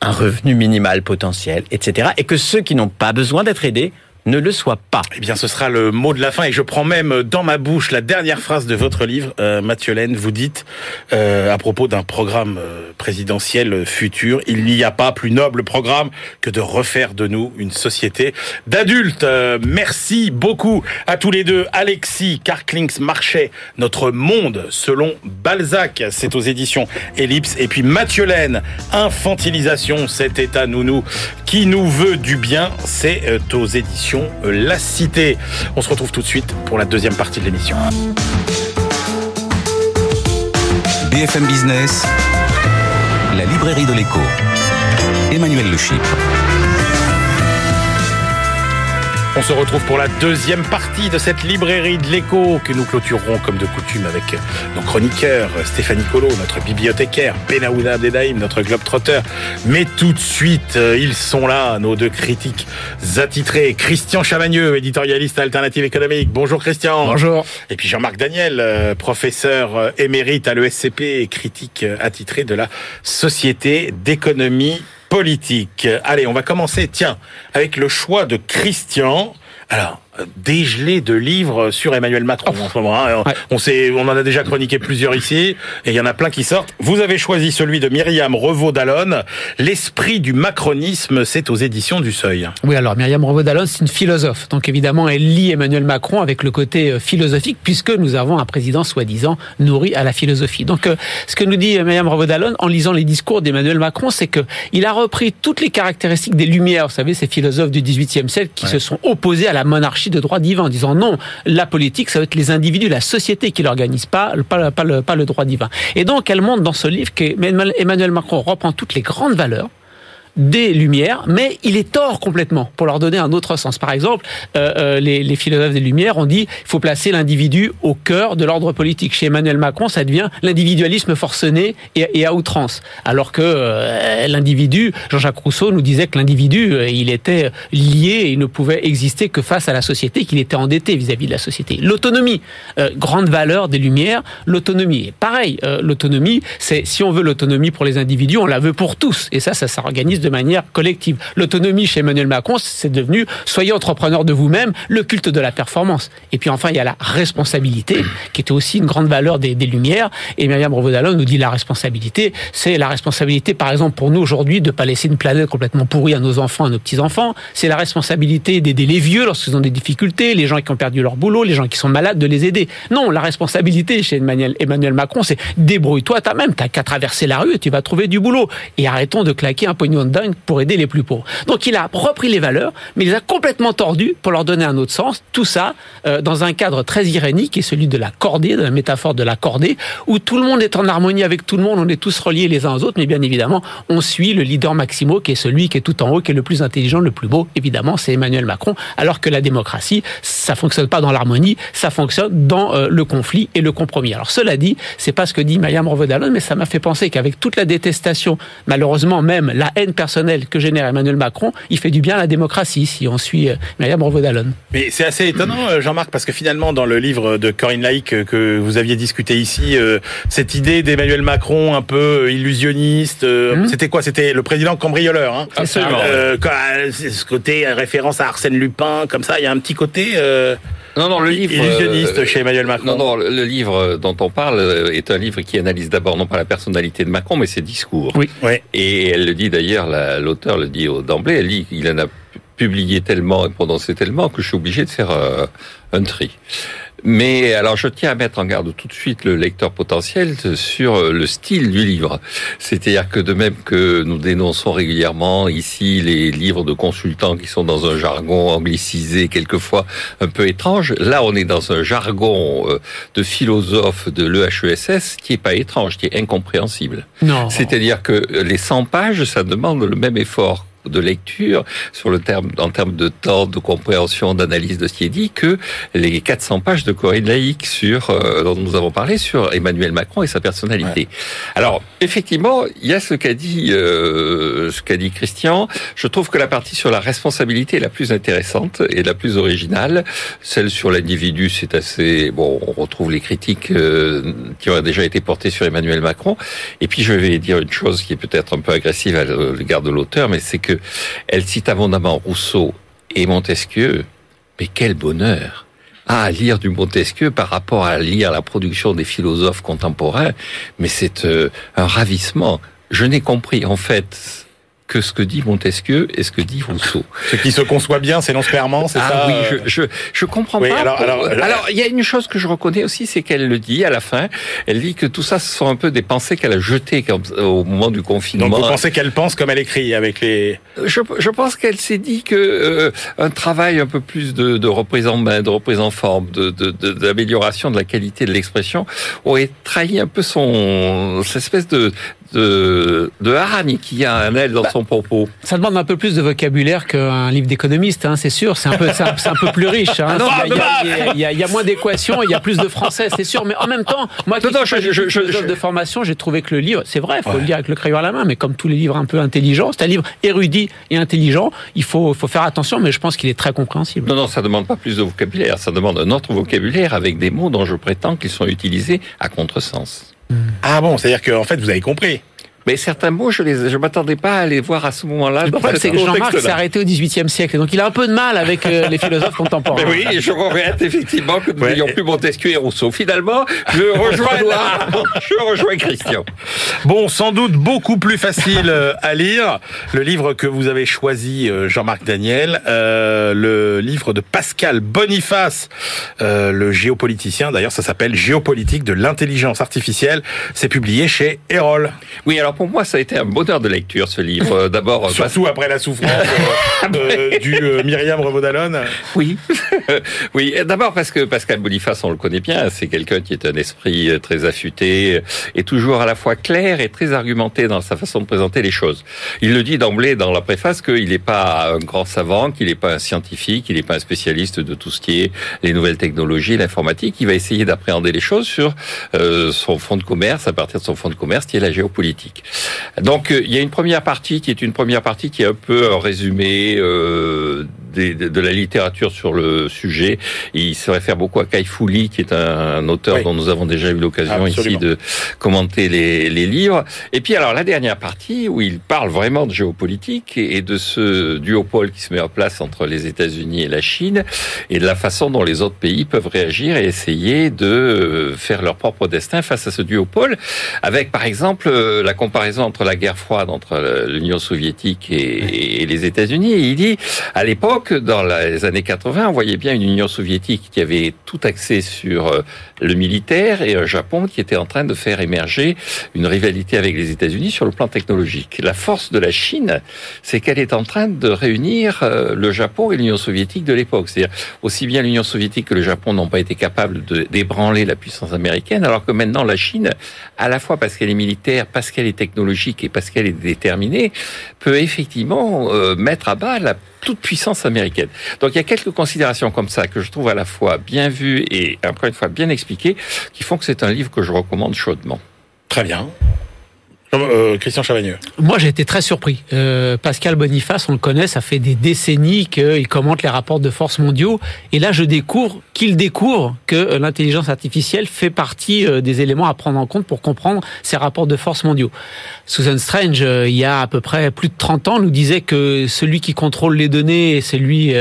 un revenu minimal potentiel, etc. Et que ceux qui n'ont pas besoin d'être aidés ne le soit pas. Eh bien, ce sera le mot de la fin et je prends même dans ma bouche la dernière phrase de votre livre, euh, Mathieu Laine. Vous dites, euh, à propos d'un programme euh, présidentiel futur, il n'y a pas plus noble programme que de refaire de nous une société d'adultes. Merci beaucoup à tous les deux. Alexis Karklings Marchais, Notre Monde selon Balzac, c'est aux éditions Ellipse. Et puis Mathieu Laine, Infantilisation, cet état nounou qui nous veut du bien, c'est aux éditions La Cité. On se retrouve tout de suite pour la deuxième partie de l'émission. BFM Business, la librairie de l'écho. Emmanuel Le Chypre. On se retrouve pour la deuxième partie de cette librairie de l'écho que nous clôturerons comme de coutume avec nos chroniqueurs, Stéphanie Colo, notre bibliothécaire, Benaouda Abdedaïm, notre globetrotter. Mais tout de suite, euh, ils sont là, nos deux critiques attitrés. Christian Chavagneux, éditorialiste à Alternative économique. Bonjour Christian. Bonjour. Et puis Jean-Marc Daniel, euh, professeur euh, émérite à l'ESCP et critique attitré de la Société d'économie politique. Allez, on va commencer, tiens, avec le choix de Christian. Alors, dégelé de livres sur Emmanuel Macron en ce moment. hein. Ouais. On sait, on en a déjà chroniqué plusieurs ici, et il y en a plein qui sortent. Vous avez choisi celui de Myriam Revaud-Dallon, L'esprit du macronisme, c'est aux éditions du Seuil. Oui, alors Myriam Revaud-Dallon, c'est une philosophe. Donc évidemment, elle lie Emmanuel Macron avec le côté euh, philosophique, puisque nous avons un président soi-disant nourri à la philosophie. Donc euh, ce que nous dit euh, Myriam Revaud-Dallon en lisant les discours d'Emmanuel Macron, c'est que il a repris toutes les caractéristiques des Lumières, vous savez, ces philosophes du XVIIIe siècle qui se sont opposés à la monarchie de droit divin, en disant non, la politique, ça va être les individus, la société qui l'organise, pas, pas, le- pas, le, droit divin. Et donc elle montre dans ce livre qu'Emmanuel Macron reprend toutes les grandes valeurs des Lumières, mais il est tort complètement pour leur donner un autre sens. Par exemple, euh, euh, les, philosophes des Lumières ont dit il faut placer l'individu au cœur de l'ordre politique. Chez Emmanuel Macron, ça devient l'individualisme forcené et, et à outrance. Alors que euh, l'individu, Jean-Jacques Rousseau nous disait que l'individu, il était lié et il ne pouvait exister que face à la société, qu'il était endetté vis-à-vis de la société. L'autonomie, grande valeur des Lumières, l'autonomie. Pareil, l'autonomie, c'est si on veut l'autonomie pour les individus, on la veut pour tous. Et ça, ça s'organise de manière collective. L'autonomie chez Emmanuel Macron, c'est devenu soyez entrepreneur de vous-même, le culte de la performance. Et puis enfin, il y a la responsabilité, qui était aussi une grande valeur des, Lumières. Et Myriam Revaud-Dallon nous dit la responsabilité, c'est la responsabilité, par exemple, pour nous aujourd'hui, de pas laisser une planète complètement pourrie à nos enfants, à nos petits-enfants. C'est la responsabilité d'aider les vieux lorsqu'ils ont des difficultés, les gens qui ont perdu leur boulot, les gens qui sont malades, de les aider. Non, la responsabilité chez Emmanuel, Macron, c'est débrouille-toi toi-même, t'as qu'à traverser la rue et tu vas trouver du boulot. Et arrêtons de claquer un pognon de pour aider les plus pauvres. Donc il a repris les valeurs, mais il les a complètement tordues pour leur donner un autre sens. Tout ça euh, dans un cadre très irénique, qui est celui de la cordée, de la métaphore de la cordée, où tout le monde est en harmonie avec tout le monde, on est tous reliés les uns aux autres, mais bien évidemment, on suit le leader Maximo, qui est celui qui est tout en haut, qui est le plus intelligent, le plus beau, évidemment, c'est Emmanuel Macron, alors que la démocratie, ça fonctionne pas dans l'harmonie, ça fonctionne dans euh, le conflit et le compromis. Alors cela dit, c'est pas ce que dit Mayam Revaud-Dallon, mais ça m'a fait penser qu'avec toute la détestation, malheureusement même la haine personnelle que génère Emmanuel Macron, il fait du bien à la démocratie si on suit euh, Mayam Revaud-Dallon. Mais c'est assez étonnant, euh, Jean-Marc, parce que finalement, dans le livre de Corinne Laïc euh, que vous aviez discuté ici, cette idée d'Emmanuel Macron un peu illusionniste, Mhm. c'était quoi? C'était le président cambrioleur. Hein Absolument. Euh, ce côté référence à Arsène Lupin, comme ça, il y a un petit côté euh, Non, non, le livre. illusionniste euh, chez Emmanuel Macron. Non, non, le le livre dont on parle euh, est un livre qui analyse d'abord non pas la personnalité de Macron, mais ses discours. Oui. Ouais. Et elle le dit d'ailleurs, la- l'auteur le dit au- d'emblée, elle dit qu'il en a publié tellement et prononcé tellement que je suis obligé de faire euh, un tri. Mais alors je tiens à mettre en garde tout de suite le lecteur potentiel sur euh, le style du livre. C'est-à-dire que de même que nous dénonçons régulièrement ici les livres de consultants qui sont dans un jargon anglicisé quelquefois un peu étrange, là on est dans un jargon euh, de philosophe de l'EHESS qui est pas étrange, qui est incompréhensible. Non. C'est-à-dire que les 100 pages, ça demande le même effort de lecture sur le terme en termes de temps, de compréhension, d'analyse de ce qui est dit que les 400 pages de Corinne Laïc sur euh, dont nous avons parlé sur Emmanuel Macron et sa personnalité. Alors effectivement, il y a ce qu'a dit euh, ce qu'a dit Christian. Je trouve que la partie sur la responsabilité est la plus intéressante et la plus originale. Celle sur l'individu, c'est assez bon. On retrouve les critiques euh, qui ont déjà été portées sur Emmanuel Macron. Et puis je vais dire une chose qui est peut-être un peu agressive à l'égard de l'auteur, mais c'est que elle cite abondamment Rousseau et Montesquieu, Mais quel bonheur à lire du Montesquieu par rapport à lire la production des philosophes contemporains, mais c'est euh, un ravissement. Je n'ai compris en fait que ce que dit Montesquieu et ce que dit Rousseau. Ce qui se conçoit bien, c'est clairement, c'est ah ça oui, euh je, je, je comprends Oui, pas. alors- alors- alors, il y a une chose que je reconnais aussi, c'est qu'elle le dit à la fin. Elle dit que tout ça, ce sont un peu des pensées qu'elle a jetées comme, au moment du confinement. Donc vous pensez qu'elle pense comme elle écrit, avec les... Je, je pense qu'elle s'est dit que euh, un travail un peu plus de, de reprise en main, de reprise en forme, de de- de- d'amélioration de, la qualité de l'expression aurait trahi un peu son cette espèce de de, de hargne qui a un aile dans son propos. Ça demande un peu plus de vocabulaire qu'un livre d'économiste, hein, c'est sûr. C'est un peu, un, peu plus riche. Hein. il, y a, il y il y moins d'équations, il y a plus de français, c'est sûr. Mais en même temps, moi, qui Non, je- je- de formation, j'ai trouvé que le livre, c'est vrai, il faut le lire avec le crayon à la main, mais comme tous les livres un peu intelligents, c'est un livre érudit et intelligent. Il faut, faut faire attention, mais je pense qu'il est très compréhensible. Non, non, ça demande pas plus de vocabulaire, ça demande un autre vocabulaire avec des mots dont je prétends qu'ils sont utilisés à contresens. Ah bon, c'est-à-dire qu'en fait, vous avez compris. Mais certains mots, je les, je m'attendais pas à les voir à ce moment-là. Le problème, c'est que Jean-Marc s'est arrêté au XVIIIe siècle, donc il a un peu de mal avec euh, les philosophes contemporains. Mais oui, je regrette effectivement que nous Ouais. n'ayons plus Montesquieu et Rousseau. Finalement, je rejoins, je rejoins Christian. Bon, sans doute beaucoup plus facile euh, à lire. Le livre que vous avez choisi, euh, Jean-Marc Daniel, euh, le livre de Pascal Boniface, euh, le géopoliticien. D'ailleurs, ça s'appelle Géopolitique de l'intelligence artificielle. C'est publié chez Erol. Oui, alors pour moi, ça a été un bonheur de lecture, ce livre. Euh, D'abord, Surtout après la souffrance euh, euh, du euh, Myriam Revaudalon. Oui, oui. D'abord parce que Pascal Boniface, on le connaît bien, c'est quelqu'un qui est un esprit euh, très affûté et toujours à la fois clair et très argumenté dans sa façon de présenter les choses. Il le dit d'emblée dans la préface qu'il n'est pas un grand savant, qu'il n'est pas un scientifique, qu'il n'est pas un spécialiste de tout ce qui est les nouvelles technologies, l'informatique. Il va essayer d'appréhender les choses sur son fonds de commerce, à partir de son fonds de commerce qui est la géopolitique. Donc euh, il y a une première partie qui est une première partie qui est un peu un résumé euh, des- de, de la littérature sur le sujet. Il se réfère beaucoup à Kai Lee, qui est un, un auteur Oui. dont nous avons déjà eu l'occasion ici de commenter les, les livres. Et puis alors la dernière partie où il parle vraiment de géopolitique et, et de ce duopole qui se met en place entre les États-Unis et la Chine et de la façon dont les autres pays peuvent réagir et essayer de faire leur propre destin face à ce duopole, avec par exemple euh, la comparaison entre la guerre froide entre l'Union soviétique et, et les États-Unis. Il dit, à l'époque, dans les années 80, on voyait bien une Union soviétique qui avait tout axé sur euh, le militaire et un Japon qui était en train de faire émerger une rivalité avec les États-Unis sur le plan technologique. La force de la Chine, c'est qu'elle est en train de réunir euh, le Japon et l'Union soviétique de l'époque. C'est-à-dire aussi bien l'Union soviétique que le Japon n'ont pas été capables d'ébranler la puissance américaine, alors que maintenant la Chine, à la fois parce qu'elle est militaire, parce qu'elle est technologique et parce qu'elle est déterminée, peut effectivement euh, mettre à bas la toute puissance américaine. Donc il y a quelques considérations comme ça que je trouve à la fois bien vues et encore une fois bien expliquées, qui font que c'est un livre que je recommande chaudement. Très bien. Euh, Christian Chavagneux. Moi, j'ai été très surpris. Euh, Pascal Boniface, on le connaît, ça fait des décennies qu'il commente les rapports de force mondiaux. Et là, je découvre qu'il découvre que euh, l'intelligence artificielle fait partie des éléments à prendre en compte pour comprendre ces rapports de force mondiaux. Susan Strange, il y a à peu près plus de 30 ans, nous disait que celui qui contrôle les données, c'est lui,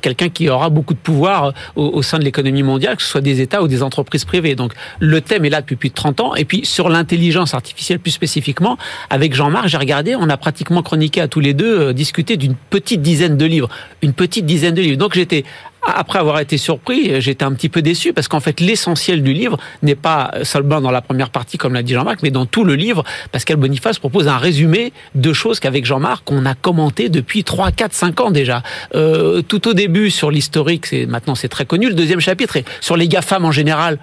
quelqu'un qui aura beaucoup de pouvoir au, au sein de l'économie mondiale, que ce soit des États ou des entreprises privées. Donc, le thème est là depuis plus de 30 ans. Et puis, sur l'intelligence artificielle plus spécifiquement, avec Jean-Marc, j'ai regardé, on a pratiquement chroniqué à tous les deux, euh, discuté d'une petite dizaine de livres. Une petite dizaine de livres. Donc, j'étais après avoir été surpris, j'étais un petit peu déçu parce qu'en fait l'essentiel du livre n'est pas seulement dans la première partie comme l'a dit Jean-Marc, mais dans tout le livre. Pascal Boniface propose un résumé de choses qu'avec Jean-Marc on a commenté depuis 3, 4, 5 ans déjà. Euh, tout au début sur l'historique, maintenant c'est très connu. Le deuxième chapitre est sur les GAFAM en général.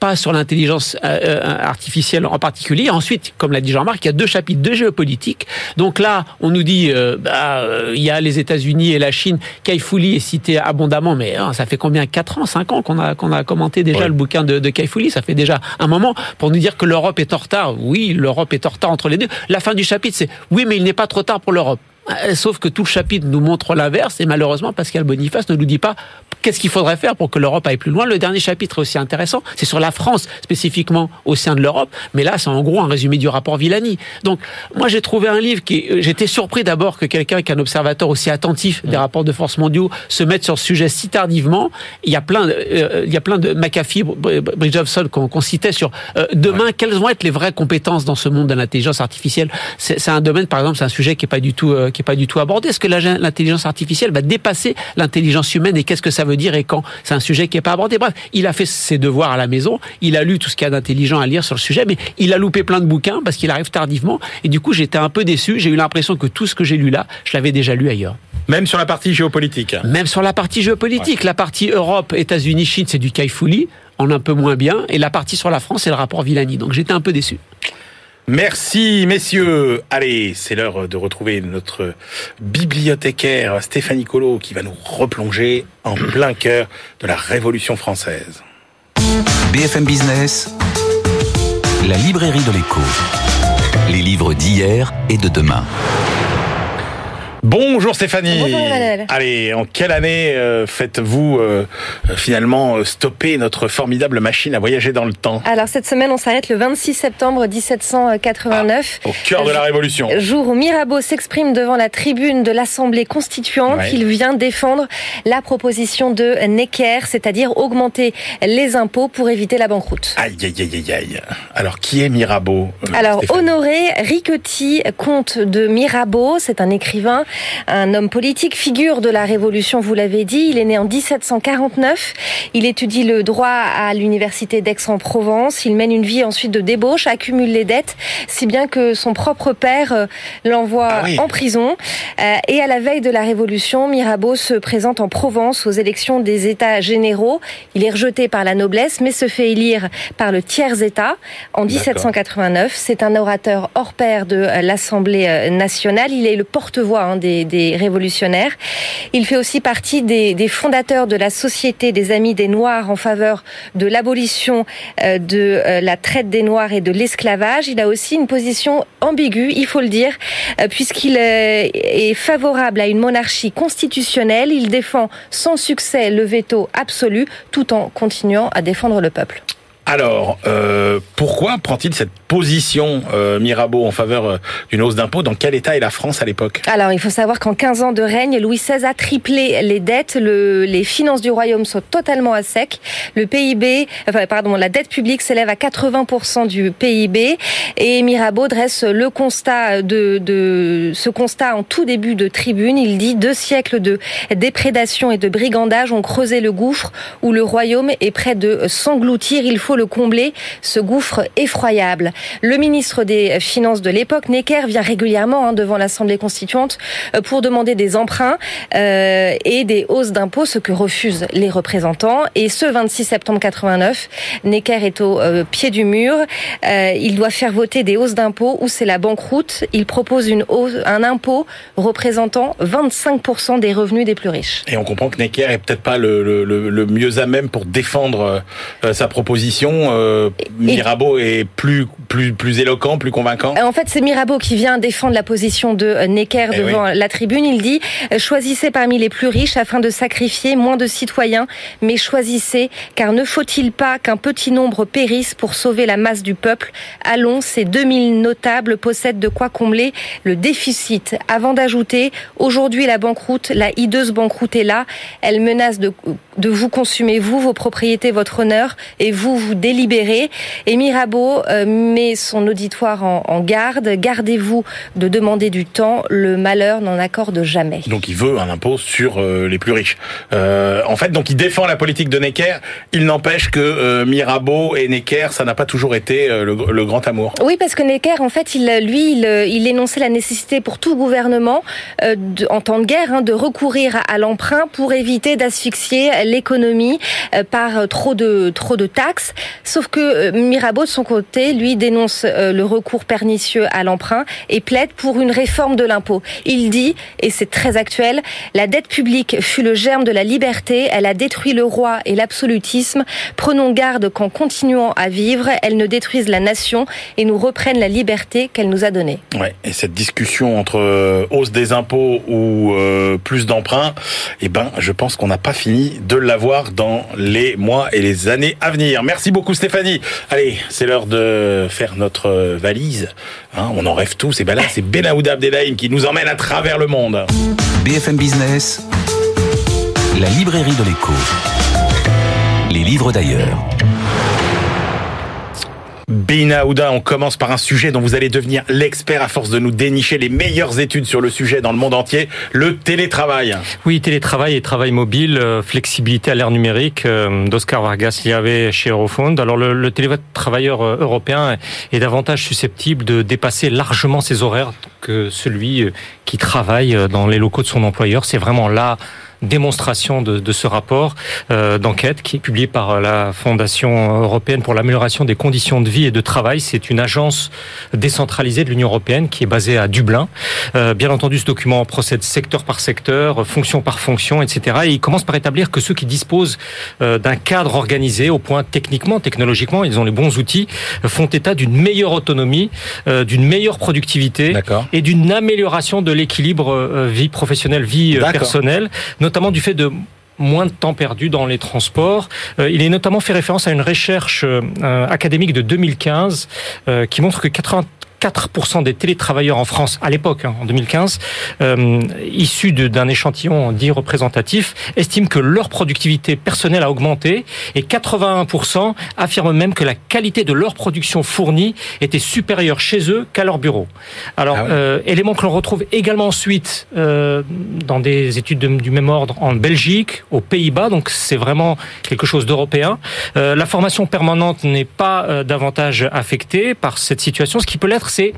Pas sur l'intelligence euh, euh, artificielle en particulier. Ensuite, comme l'a dit Jean-Marc, il y a deux chapitres de géopolitique. Donc là, on nous dit, euh, bah, il y a les États-Unis et la Chine. Kai Fu Lee est cité abondamment, mais hein, ça fait combien? 4 ans, 5 ans qu'on a, qu'on a commenté déjà Ouais. le bouquin de, de Kai Fu Lee. Ça fait déjà un moment pour nous dire que l'Europe est en retard. Oui, l'Europe est en retard entre les deux. La fin du chapitre, c'est oui, mais il n'est pas trop tard pour l'Europe. Sauf que tout le chapitre nous montre l'inverse et malheureusement Pascal Boniface ne nous dit pas qu'est-ce qu'il faudrait faire pour que l'Europe aille plus loin? Le dernier chapitre est aussi intéressant, c'est sur la France spécifiquement au sein de l'Europe, mais là c'est en gros un résumé du rapport Villani. Donc moi j'ai trouvé un livre qui, euh, j'étais surpris d'abord que quelqu'un qui est un observateur aussi attentif des rapports de force mondiaux se mette sur ce sujet si tardivement. Il y a plein, de, euh, il y a plein de McAfee, Bridgefson qu'on citait sur euh, demain quelles vont être les vraies compétences dans ce monde de l'intelligence artificielle? C'est un domaine par exemple, c'est un sujet qui est pas du tout, euh, qui est pas du tout abordé. Est-ce que l'intelligence artificielle va dépasser l'intelligence humaine et qu'est-ce que ça veut dire et quand C'est un sujet qui est pas abordé. Bref, il a fait ses devoirs à la maison, il a lu tout ce qu'il y a d'intelligent à lire sur le sujet, mais il a loupé plein de bouquins parce qu'il arrive tardivement. Et du coup, j'étais un peu déçu. J'ai eu l'impression que tout ce que j'ai lu là, je l'avais déjà lu ailleurs. Même sur la partie géopolitique. Même sur la partie géopolitique, la partie Europe, États-Unis, Chine, c'est du Kaifouli, en un peu moins bien. Et la partie sur la France, c'est le rapport Villani. Donc j'étais un peu déçu. Merci messieurs. Allez, c'est l'heure de retrouver notre bibliothécaire Stéphanie Colo qui va nous replonger en plein cœur de la Révolution française. BFM Business, la librairie de l'écho. Les livres d'hier et de demain. Bonjour Stéphanie. Bonjour, Emmanuel. Allez, en quelle année euh, faites-vous euh, euh, finalement stopper notre formidable machine à voyager dans le temps? Alors cette semaine, on s'arrête le 26 septembre 1789. Au cœur de la Révolution. Jour où Mirabeau s'exprime devant la tribune de l'Assemblée constituante, Ouais. il vient défendre la proposition de Necker, c'est-à-dire augmenter les impôts pour éviter la banqueroute. Aïe, aïe, aïe, aïe, aïe. Alors, qui est Mirabeau euh, Alors, Stéphanie? Honoré Riquetti, comte de Mirabeau, c'est un écrivain, un homme politique, figure de la Révolution, vous l'avez dit. Il est né en 1749. Il étudie le droit à l'université d'Aix-en-Provence. Il mène une vie ensuite de débauche, accumule les dettes, si bien que son propre père euh, l'envoie Ah oui. en prison. Euh, et à la veille de la Révolution, Mirabeau se présente en Provence aux élections des États généraux. Il est rejeté par la noblesse, mais se fait élire par le tiers-État en 1789. C'est un orateur hors pair de euh, l'Assemblée nationale. Il est le porte-voix hein, des, révolutionnaires. Il fait aussi partie des, des fondateurs de la Société des Amis des Noirs en faveur de l'abolition euh, de euh, la traite des Noirs et de l'esclavage. Il a aussi une position ambiguë, il faut le dire, euh, puisqu'il est favorable à une monarchie constitutionnelle. Il défend sans succès le veto absolu, tout en continuant à défendre le peuple. Alors, euh, pourquoi prend-il cette position euh, Mirabeau en faveur euh, d'une hausse d'impôts? Dans quel état est la France à l'époque? Alors, il faut savoir qu'en 15 ans de règne, Louis XVI a triplé les dettes. Le, les finances du royaume sont totalement à sec. Le PIB, enfin, pardon, la dette publique s'élève à 80% du PIB. Et Mirabeau dresse le constat de, ce constat en tout début de tribune. Il dit deux siècles de déprédation et de brigandage ont creusé le gouffre où le royaume est près de s'engloutir. Le combler, ce gouffre effroyable. Le ministre des Finances de l'époque, Necker, vient régulièrement hein, devant l'Assemblée constituante euh, pour demander des emprunts euh, et des hausses d'impôts, ce que refusent les représentants. Et ce 26 septembre 89, Necker est au euh, pied du mur. Il doit faire voter des hausses d'impôts ou c'est la banqueroute. Il propose une hausse, un impôt représentant 25% des revenus des plus riches. Et on comprend que Necker est peut-être pas le, mieux à même pour défendre sa proposition. Euh, Mirabeau est plus, plus, plus éloquent, plus convaincant. En fait, c'est Mirabeau qui vient défendre la position de euh, Necker Eh devant la tribune. Il dit euh, choisissez parmi les plus riches afin de sacrifier moins de citoyens, mais choisissez, car ne faut-il pas qu'un petit nombre périsse pour sauver la masse du peuple? Allons, ces 2000 notables possèdent de quoi combler le déficit. Avant d'ajouter, aujourd'hui la banqueroute, la hideuse banqueroute est là. Elle menace de, de vous consumer, vous, vos propriétés, votre honneur, et vous, vous délibérez. Et Mirabeau euh, met son auditoire en, en garde. Gardez-vous de demander du temps. Le malheur n'en accorde jamais. Donc il veut un impôt sur euh, les plus riches. Euh, en fait, donc il défend la politique de Necker. Il n'empêche que Mirabeau et Necker, ça n'a pas toujours été le, le grand amour. Oui, parce que Necker, en fait, il, lui, il, il énonçait la nécessité pour tout gouvernement, de- en temps de guerre, hein, de recourir à, à l'emprunt pour éviter d'asphyxier l'économie euh, par trop de trop de taxes. Sauf que euh, Mirabeau, de son côté, lui dénonce euh, le recours pernicieux à l'emprunt et plaide pour une réforme de l'impôt. Il dit, et c'est très actuel, la dette publique fut le germe de la liberté, elle a détruit le roi et l'absolutisme. Prenons garde qu'en continuant à vivre, elle ne détruise la nation et nous reprenne la liberté qu'elle nous a donnée. Ouais, et cette discussion entre euh, hausse des impôts ou euh, plus d'emprunts, eh ben, je pense qu'on n'a pas fini de l'avoir dans les mois et les années à venir. Merci beaucoup Stéphanie. Allez, c'est l'heure de faire notre valise. Hein, on en rêve tous. Et ben là, c'est Benaouda Abdelhaim qui nous emmène à travers le monde. BFM Business, la librairie de l'écho. Les livres d'ailleurs. Bina Ouda, on commence par un sujet dont vous allez devenir l'expert à force de nous dénicher les meilleures études sur le sujet dans le monde entier, le télétravail. Oui, télétravail et travail mobile, euh, flexibilité à l'ère numérique, euh, d'Oscar Vargas Liavé chez Eurofond. Alors le, le télétravailleur euh, européen est davantage susceptible de dépasser largement ses horaires que celui qui travaille dans les locaux de son employeur. C'est vraiment là démonstration de, de ce rapport euh, d'enquête qui est publié par la Fondation européenne pour l'amélioration des conditions de vie et de travail. C'est une agence décentralisée de l'Union européenne qui est basée à Dublin. Euh, bien entendu, ce document procède secteur par secteur, fonction par fonction, etc. Et il commence par établir que ceux qui disposent euh, d'un cadre organisé au point techniquement, technologiquement, ils ont les bons outils, font état d'une meilleure autonomie, d'une meilleure productivité et d'une amélioration de l'équilibre vie professionnelle, vie personnelle, notamment du fait de moins de temps perdu dans les transports. Euh, il est notamment fait référence à une recherche euh, académique de 2015 euh, qui montre que 80 4% des télétravailleurs en France, à l'époque, hein, en 2015, euh, issus d'un échantillon dit représentatif, estiment que leur productivité personnelle a augmenté et 81% affirment même que la qualité de leur production fournie était supérieure chez eux qu'à leur bureau. Alors, ah ouais. euh, élément que l'on retrouve également ensuite euh, dans des études de, du même ordre en Belgique, aux Pays-Bas, donc c'est vraiment quelque chose d'européen. La formation permanente n'est pas davantage affectée par cette situation, ce qui peut l'être c'est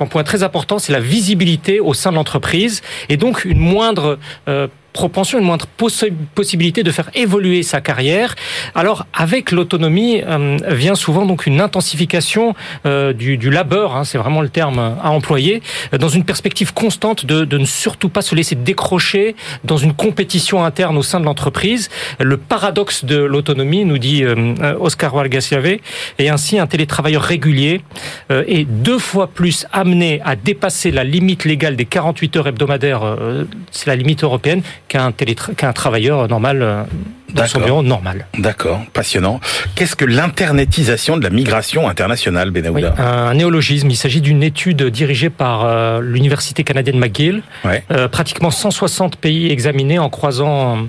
un point très important, c'est la visibilité au sein de l'entreprise. Et donc une moindre euh, propension, une moindre possi possibilité de faire évoluer sa carrière. Alors, avec l'autonomie euh, vient souvent donc une intensification euh, du, du, labeur, hein, c'est vraiment le terme à employer, dans une perspective constante de, de, ne surtout pas se laisser décrocher dans une compétition interne au sein de l'entreprise. Le paradoxe de l'autonomie, nous dit euh, Oscar Walgasiave, est ainsi un télétravailleur régulier euh, est deux fois plus amené à dépasser la limite légale des 48 heures hebdomadaires, euh, c'est la limite européenne, qu'un qu'un travailleur normal dans son bureau normal. D'accord, passionnant. Qu'est-ce que l'internetisation de la migration internationale, Benahouda oui, Un néologisme. Il s'agit d'une étude dirigée par euh, l'université canadienne McGill. Ouais. Euh, pratiquement 160 pays examinés en croisant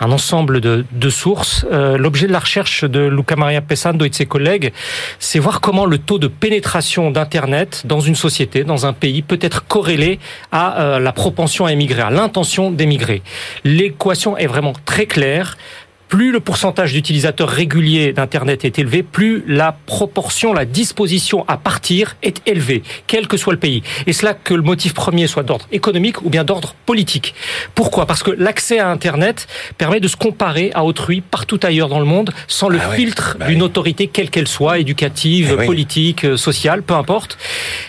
un ensemble de, de sources. Euh, L'objet de la recherche de Luca Maria Pesando et de ses collègues, c'est voir comment le taux de pénétration d'Internet dans une société, dans un pays, peut être corrélé à euh, la propension à émigrer, à l'intention d'émigrer. L'équation est vraiment très claire plus le pourcentage d'utilisateurs réguliers d'Internet est élevé, plus la proportion, la disposition à partir est élevée, quel que soit le pays. Et cela que le motif premier soit d'ordre économique ou bien d'ordre politique. Pourquoi? Parce que l'accès à Internet permet de se comparer à autrui partout ailleurs dans le monde sans le ah filtre bah d'une oui. autorité quelle qu'elle soit, éducative, ah politique, oui. sociale, peu importe.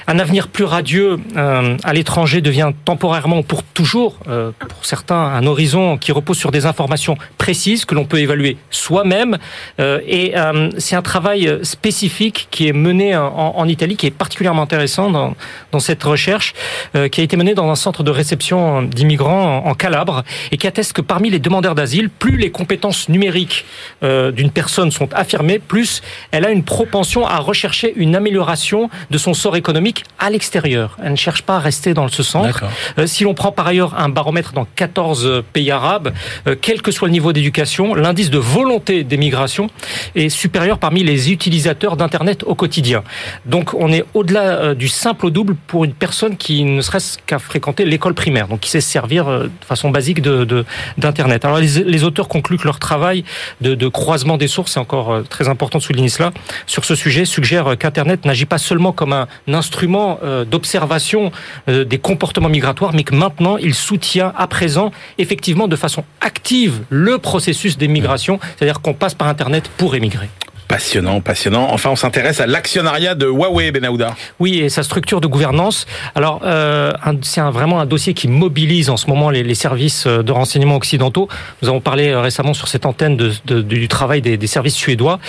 Un avenir plus radieux euh, à l'étranger devient temporairement, pour toujours, euh, pour certains, un horizon qui repose sur des informations précises que l'on peut évaluer soi-même. Euh, et euh, c'est un travail spécifique qui est mené en, en, Italie, qui est particulièrement intéressant dans, dans cette recherche, euh, qui a été menée dans un centre de réception d'immigrants en, en, Calabre, et qui atteste que parmi les demandeurs d'asile, plus les compétences numériques euh, d'une personne sont affirmées, plus elle a une propension à rechercher une amélioration de son sort économique à l'extérieur. Elle ne cherche pas à rester dans ce centre. Euh, si l'on prend par ailleurs un baromètre dans 14 pays arabes, quel que soit le niveau d'éducation, l'indice de volonté d'émigration est supérieur parmi les utilisateurs d'Internet au quotidien. Donc on est au-delà euh, du simple au double pour une personne qui ne serait-ce qu'à fréquenter l'école primaire, donc qui sait se servir euh, de façon basique d'Internet. Alors les, auteurs concluent que leur travail de, de croisement des sources, c'est encore euh, très important de souligner cela, sur ce sujet suggère qu'Internet n'agit pas seulement comme un instrument d'observation des comportements migratoires, mais que maintenant il soutient à présent effectivement de façon active le processus des migration, c'est-à-dire qu'on passe par Internet pour émigrer. Passionnant, passionnant. Enfin, on s'intéresse à l'actionnariat de Huawei, Benahouda. Oui, et sa structure de gouvernance. Alors, euh, c'est vraiment un dossier qui mobilise en ce moment les, les, services de renseignement occidentaux. Nous avons parlé euh, récemment sur cette antenne de, de, du travail des, des services suédois.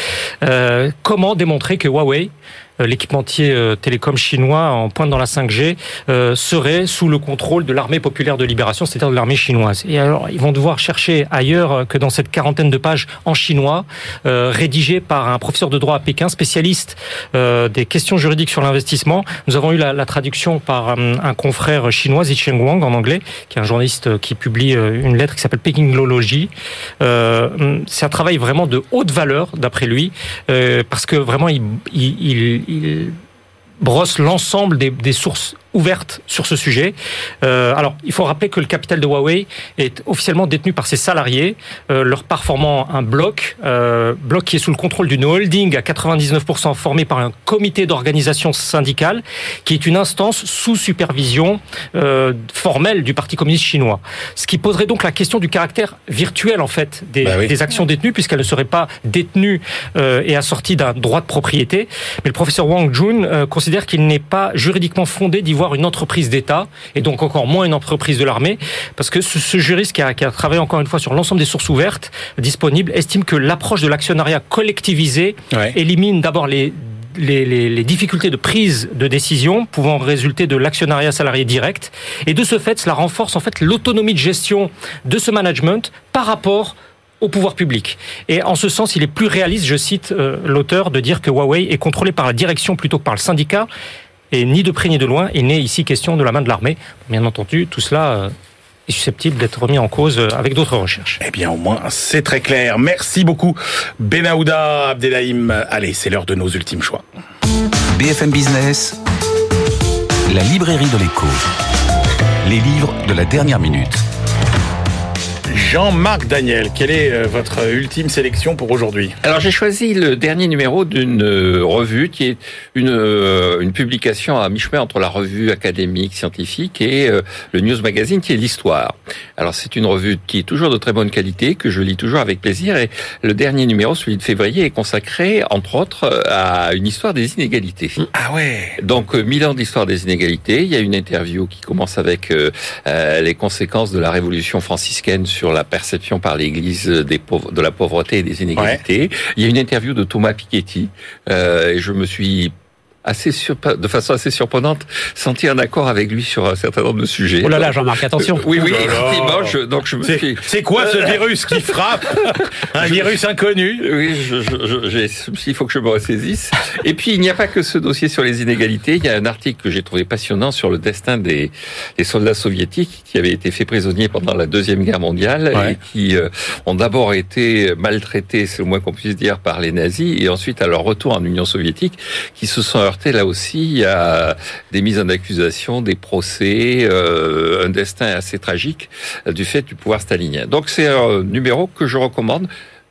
Euh, comment démontrer que Huawei euh, l'équipementier euh, télécom chinois en pointe dans la 5G euh, serait sous le contrôle de l'armée populaire de libération, c'est-à-dire de l'armée chinoise. Et alors, ils vont devoir chercher ailleurs que dans cette quarantaine de pages en chinois, rédigées par un professeur de droit à Pékin, spécialiste des questions juridiques sur l'investissement. Nous avons eu la, la traduction par un confrère chinois, Zicheng Wang, en anglais, qui est un journaliste qui publie une lettre qui s'appelle Pekingology. c'est un travail vraiment de haute valeur, d'après lui, parce que vraiment, il, il, il brosse l'ensemble des, des, sources ouverte sur ce sujet. Euh, alors, il faut rappeler que le capital de Huawei est officiellement détenu par ses salariés, euh, leur part formant un bloc, euh, bloc qui est sous le contrôle d'une holding à 99% formé par un comité d'organisation syndicale, qui est une instance sous supervision euh, formelle du Parti communiste chinois. Ce qui poserait donc la question du caractère virtuel en fait des, bah oui. des actions détenues, puisqu'elles ne seraient pas détenues euh, et assorties d'un droit de propriété. Mais le professeur Wang Jun euh, considère qu'il n'est pas juridiquement fondé d'y voir une entreprise d'État et donc encore moins une entreprise de l'armée, parce que ce, ce juriste qui a, qui a, travaillé encore une fois sur l'ensemble des sources ouvertes disponibles estime que l'approche de l'actionnariat collectivisé ouais. élimine d'abord les les, les, les, difficultés de prise de décision pouvant résulter de l'actionnariat salarié direct et de ce fait cela renforce en fait l'autonomie de gestion de ce management par rapport au pouvoir public. Et en ce sens, il est plus réaliste, je cite euh, l'auteur, de dire que Huawei est contrôlé par la direction plutôt que par le syndicat et ni de près ni de loin, il n'est ici question de la main de l'armée. Bien entendu, tout cela est susceptible d'être remis en cause avec d'autres recherches. Eh bien, au moins, c'est très clair. Merci beaucoup, Benahouda Abdelhaim. Allez, c'est l'heure de nos ultimes choix. BFM Business, la librairie de l'écho. Les livres de la dernière minute. Jean-Marc Daniel, quelle est euh, votre ultime sélection pour aujourd'hui Alors j'ai choisi le dernier numéro d'une euh, revue qui est une, euh, une publication à mi-chemin entre la revue académique, scientifique et le news magazine qui est l'histoire. Alors c'est une revue qui est toujours de très bonne qualité, que je lis toujours avec plaisir et le dernier numéro, celui de février, est consacré entre autres à une histoire des inégalités. Ah ouais Donc mille ans d'histoire des inégalités, il y a une interview qui commence avec euh, les conséquences de la révolution franciscaine sur la perception par l'Église des pauvres, de la pauvreté et des inégalités. Ouais. Il y a une interview de Thomas Piketty euh, et je me suis assez de façon assez surprenante, senti un accord avec lui sur un certain nombre de sujets. Oh là là, Jean-Marc, attention. Euh, oui, oui, oh effectivement. Je, donc je me suis. C'est quoi ce virus qui frappe Un virus inconnu Oui, je, je, il faut que je me ressaisisse. Et puis il n'y a pas que ce dossier sur les inégalités. Il y a un article que j'ai trouvé passionnant sur le destin des, des, soldats soviétiques qui avaient été faits prisonniers pendant la deuxième guerre mondiale ouais. et qui euh, ont d'abord été maltraités, c'est le moins qu'on puisse dire, par les nazis, et ensuite à leur retour en Union soviétique, qui se sont heurtés là aussi à des mises en accusation, des procès, euh, un destin assez tragique du fait du pouvoir stalinien. Donc c'est un numéro que je recommande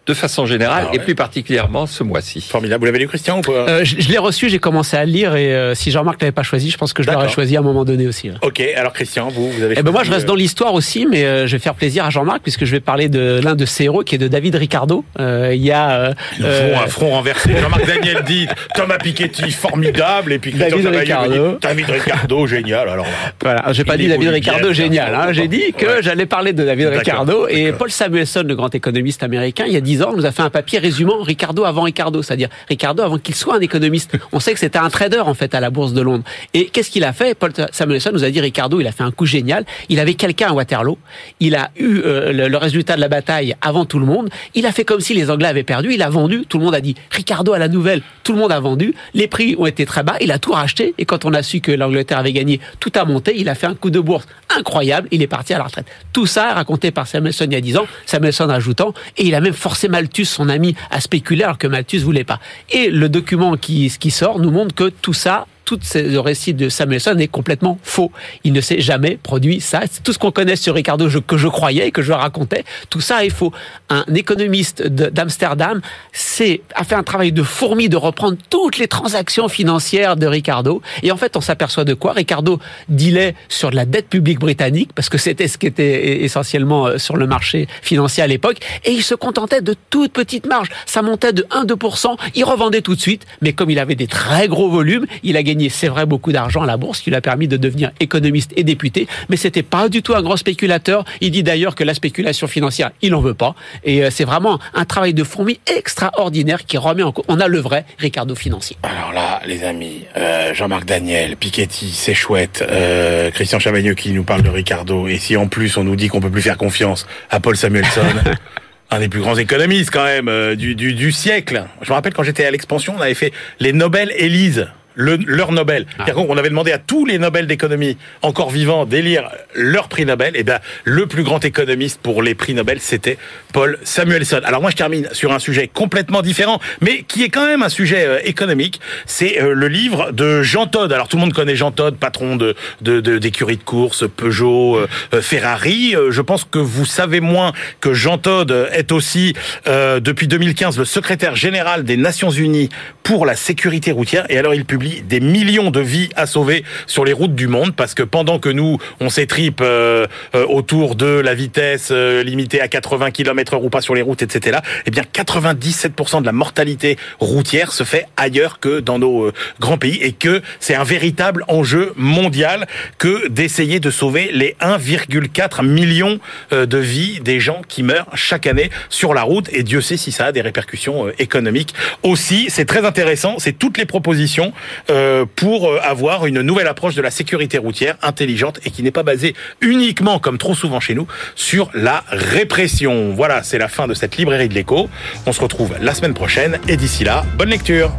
de façon générale ah ouais. et plus particulièrement ce mois-ci. Formidable. Vous l'avez lu, Christian ou pas euh, Je, je l'ai reçu, j'ai commencé à le lire et euh, si Jean-Marc l'avait pas choisi, je pense que je l'aurais choisi à un moment donné aussi. Là. Ok, alors Christian, vous, vous avez. Eh ben moi, je reste dans l'histoire aussi, mais euh, je vais faire plaisir à Jean-Marc puisque je vais parler de l'un de ses héros qui est de David Ricardo. Euh, il y a. Ils font un front renversé. Jean-Marc Daniel dit Thomas Piketty formidable et puis Christian David Ricardo. Dit, David Ricardo génial. Alors voilà, j'ai pas dit David Ricardo génial. Hein, j'ai dit que ouais. j'allais parler de David Ricardo et Paul Samuelson, le grand économiste américain, il y a dix ans, nous a fait un papier résumant Ricardo avant Ricardo, c'est-à-dire Ricardo avant qu'il soit un économiste. On sait que c'était un trader en fait à la bourse de Londres. Et qu'est-ce qu'il a fait? Paul Samuelson nous a dit Ricardo, il a fait un coup génial. Il avait quelqu'un à Waterloo. Il a eu euh, le, résultat de la bataille avant tout le monde. Il a fait comme si les Anglais avaient perdu. Il a vendu. Tout le monde a dit Ricardo à la nouvelle. Tout le monde a vendu. Les prix ont été très bas. Il a tout racheté. Et quand on a su que l'Angleterre avait gagné, tout a monté. Il a fait un coup de bourse incroyable. Il est parti à la retraite. Tout ça raconté par Samuelson il y a 10 ans. Samuelson ajoutant et il a même forcé Malthus, son ami à spéculer alors que Malthus voulait pas. Et le document qui, qui sort nous montre que tout ça tout ce récit de Samuelson est complètement faux. Il ne s'est jamais produit ça. Tout ce qu'on connaît sur Ricardo, que je croyais, que je racontais, tout ça est faux. Un économiste d'Amsterdam a fait un travail de fourmi de reprendre toutes les transactions financières de Ricardo. Et en fait, on s'aperçoit de quoi? Ricardo dealait sur de la dette publique britannique, parce que c'était ce qui était essentiellement euh, sur le marché financier à l'époque, et il se contentait de toutes petites marges. Ça montait de 1-2%, il revendait tout de suite, mais comme il avait des très gros volumes, il a gagné, c'est vrai, beaucoup d'argent à la bourse, qui lui a permis de devenir économiste et député, mais c'était pas du tout un grand spéculateur. Il dit d'ailleurs que la spéculation financière, il en veut pas, et euh, c'est vraiment un travail de fourmi extraordinaire qui remet en cause. On a le vrai Ricardo financier. Alors là, les amis, euh, Jean-Marc Daniel, Piketty, c'est chouette, euh, Christian Chavagneux qui nous parle de Ricardo, et si en plus on nous dit qu'on peut plus faire confiance à Paul Samuelson. un des plus grands économistes quand même euh, du, du, du, siècle. Je me rappelle quand j'étais à l'expansion, on avait fait les Nobel Élise le, leur Nobel. Ah. On avait demandé à tous les Nobel d'économie encore vivants d'élire leur prix Nobel. Et bien, le plus grand économiste pour les prix Nobel, c'était Paul Samuelson. Alors moi, je termine sur un sujet complètement différent, mais qui est quand même un sujet euh, économique. C'est euh, le livre de Jean Todt. Alors tout le monde connaît Jean Todt, patron de d'écurie de, de, course, Peugeot, euh, Ferrari. je pense que vous savez moins que Jean Todt est aussi depuis 2015 le secrétaire général des Nations Unies pour la sécurité routière. Et alors il publie des millions de vies à sauver sur les routes du monde parce que pendant que nous on s'étripe euh, euh, autour de la vitesse euh, limitée à 80 km/h ou pas sur les routes, etc. Eh bien 97% de la mortalité routière se fait ailleurs que dans nos grands pays et que c'est un véritable enjeu mondial que d'essayer de sauver les 1,4 million de vies des gens qui meurent chaque année sur la route et Dieu sait si ça a des répercussions économiques aussi. C'est très intéressant, c'est toutes les propositions euh, pour euh, avoir une nouvelle approche de la sécurité routière intelligente et qui n'est pas basée uniquement, comme trop souvent chez nous, sur la répression. Voilà, c'est la fin de cette librairie de l'écho. On se retrouve la semaine prochaine et d'ici là, bonne lecture.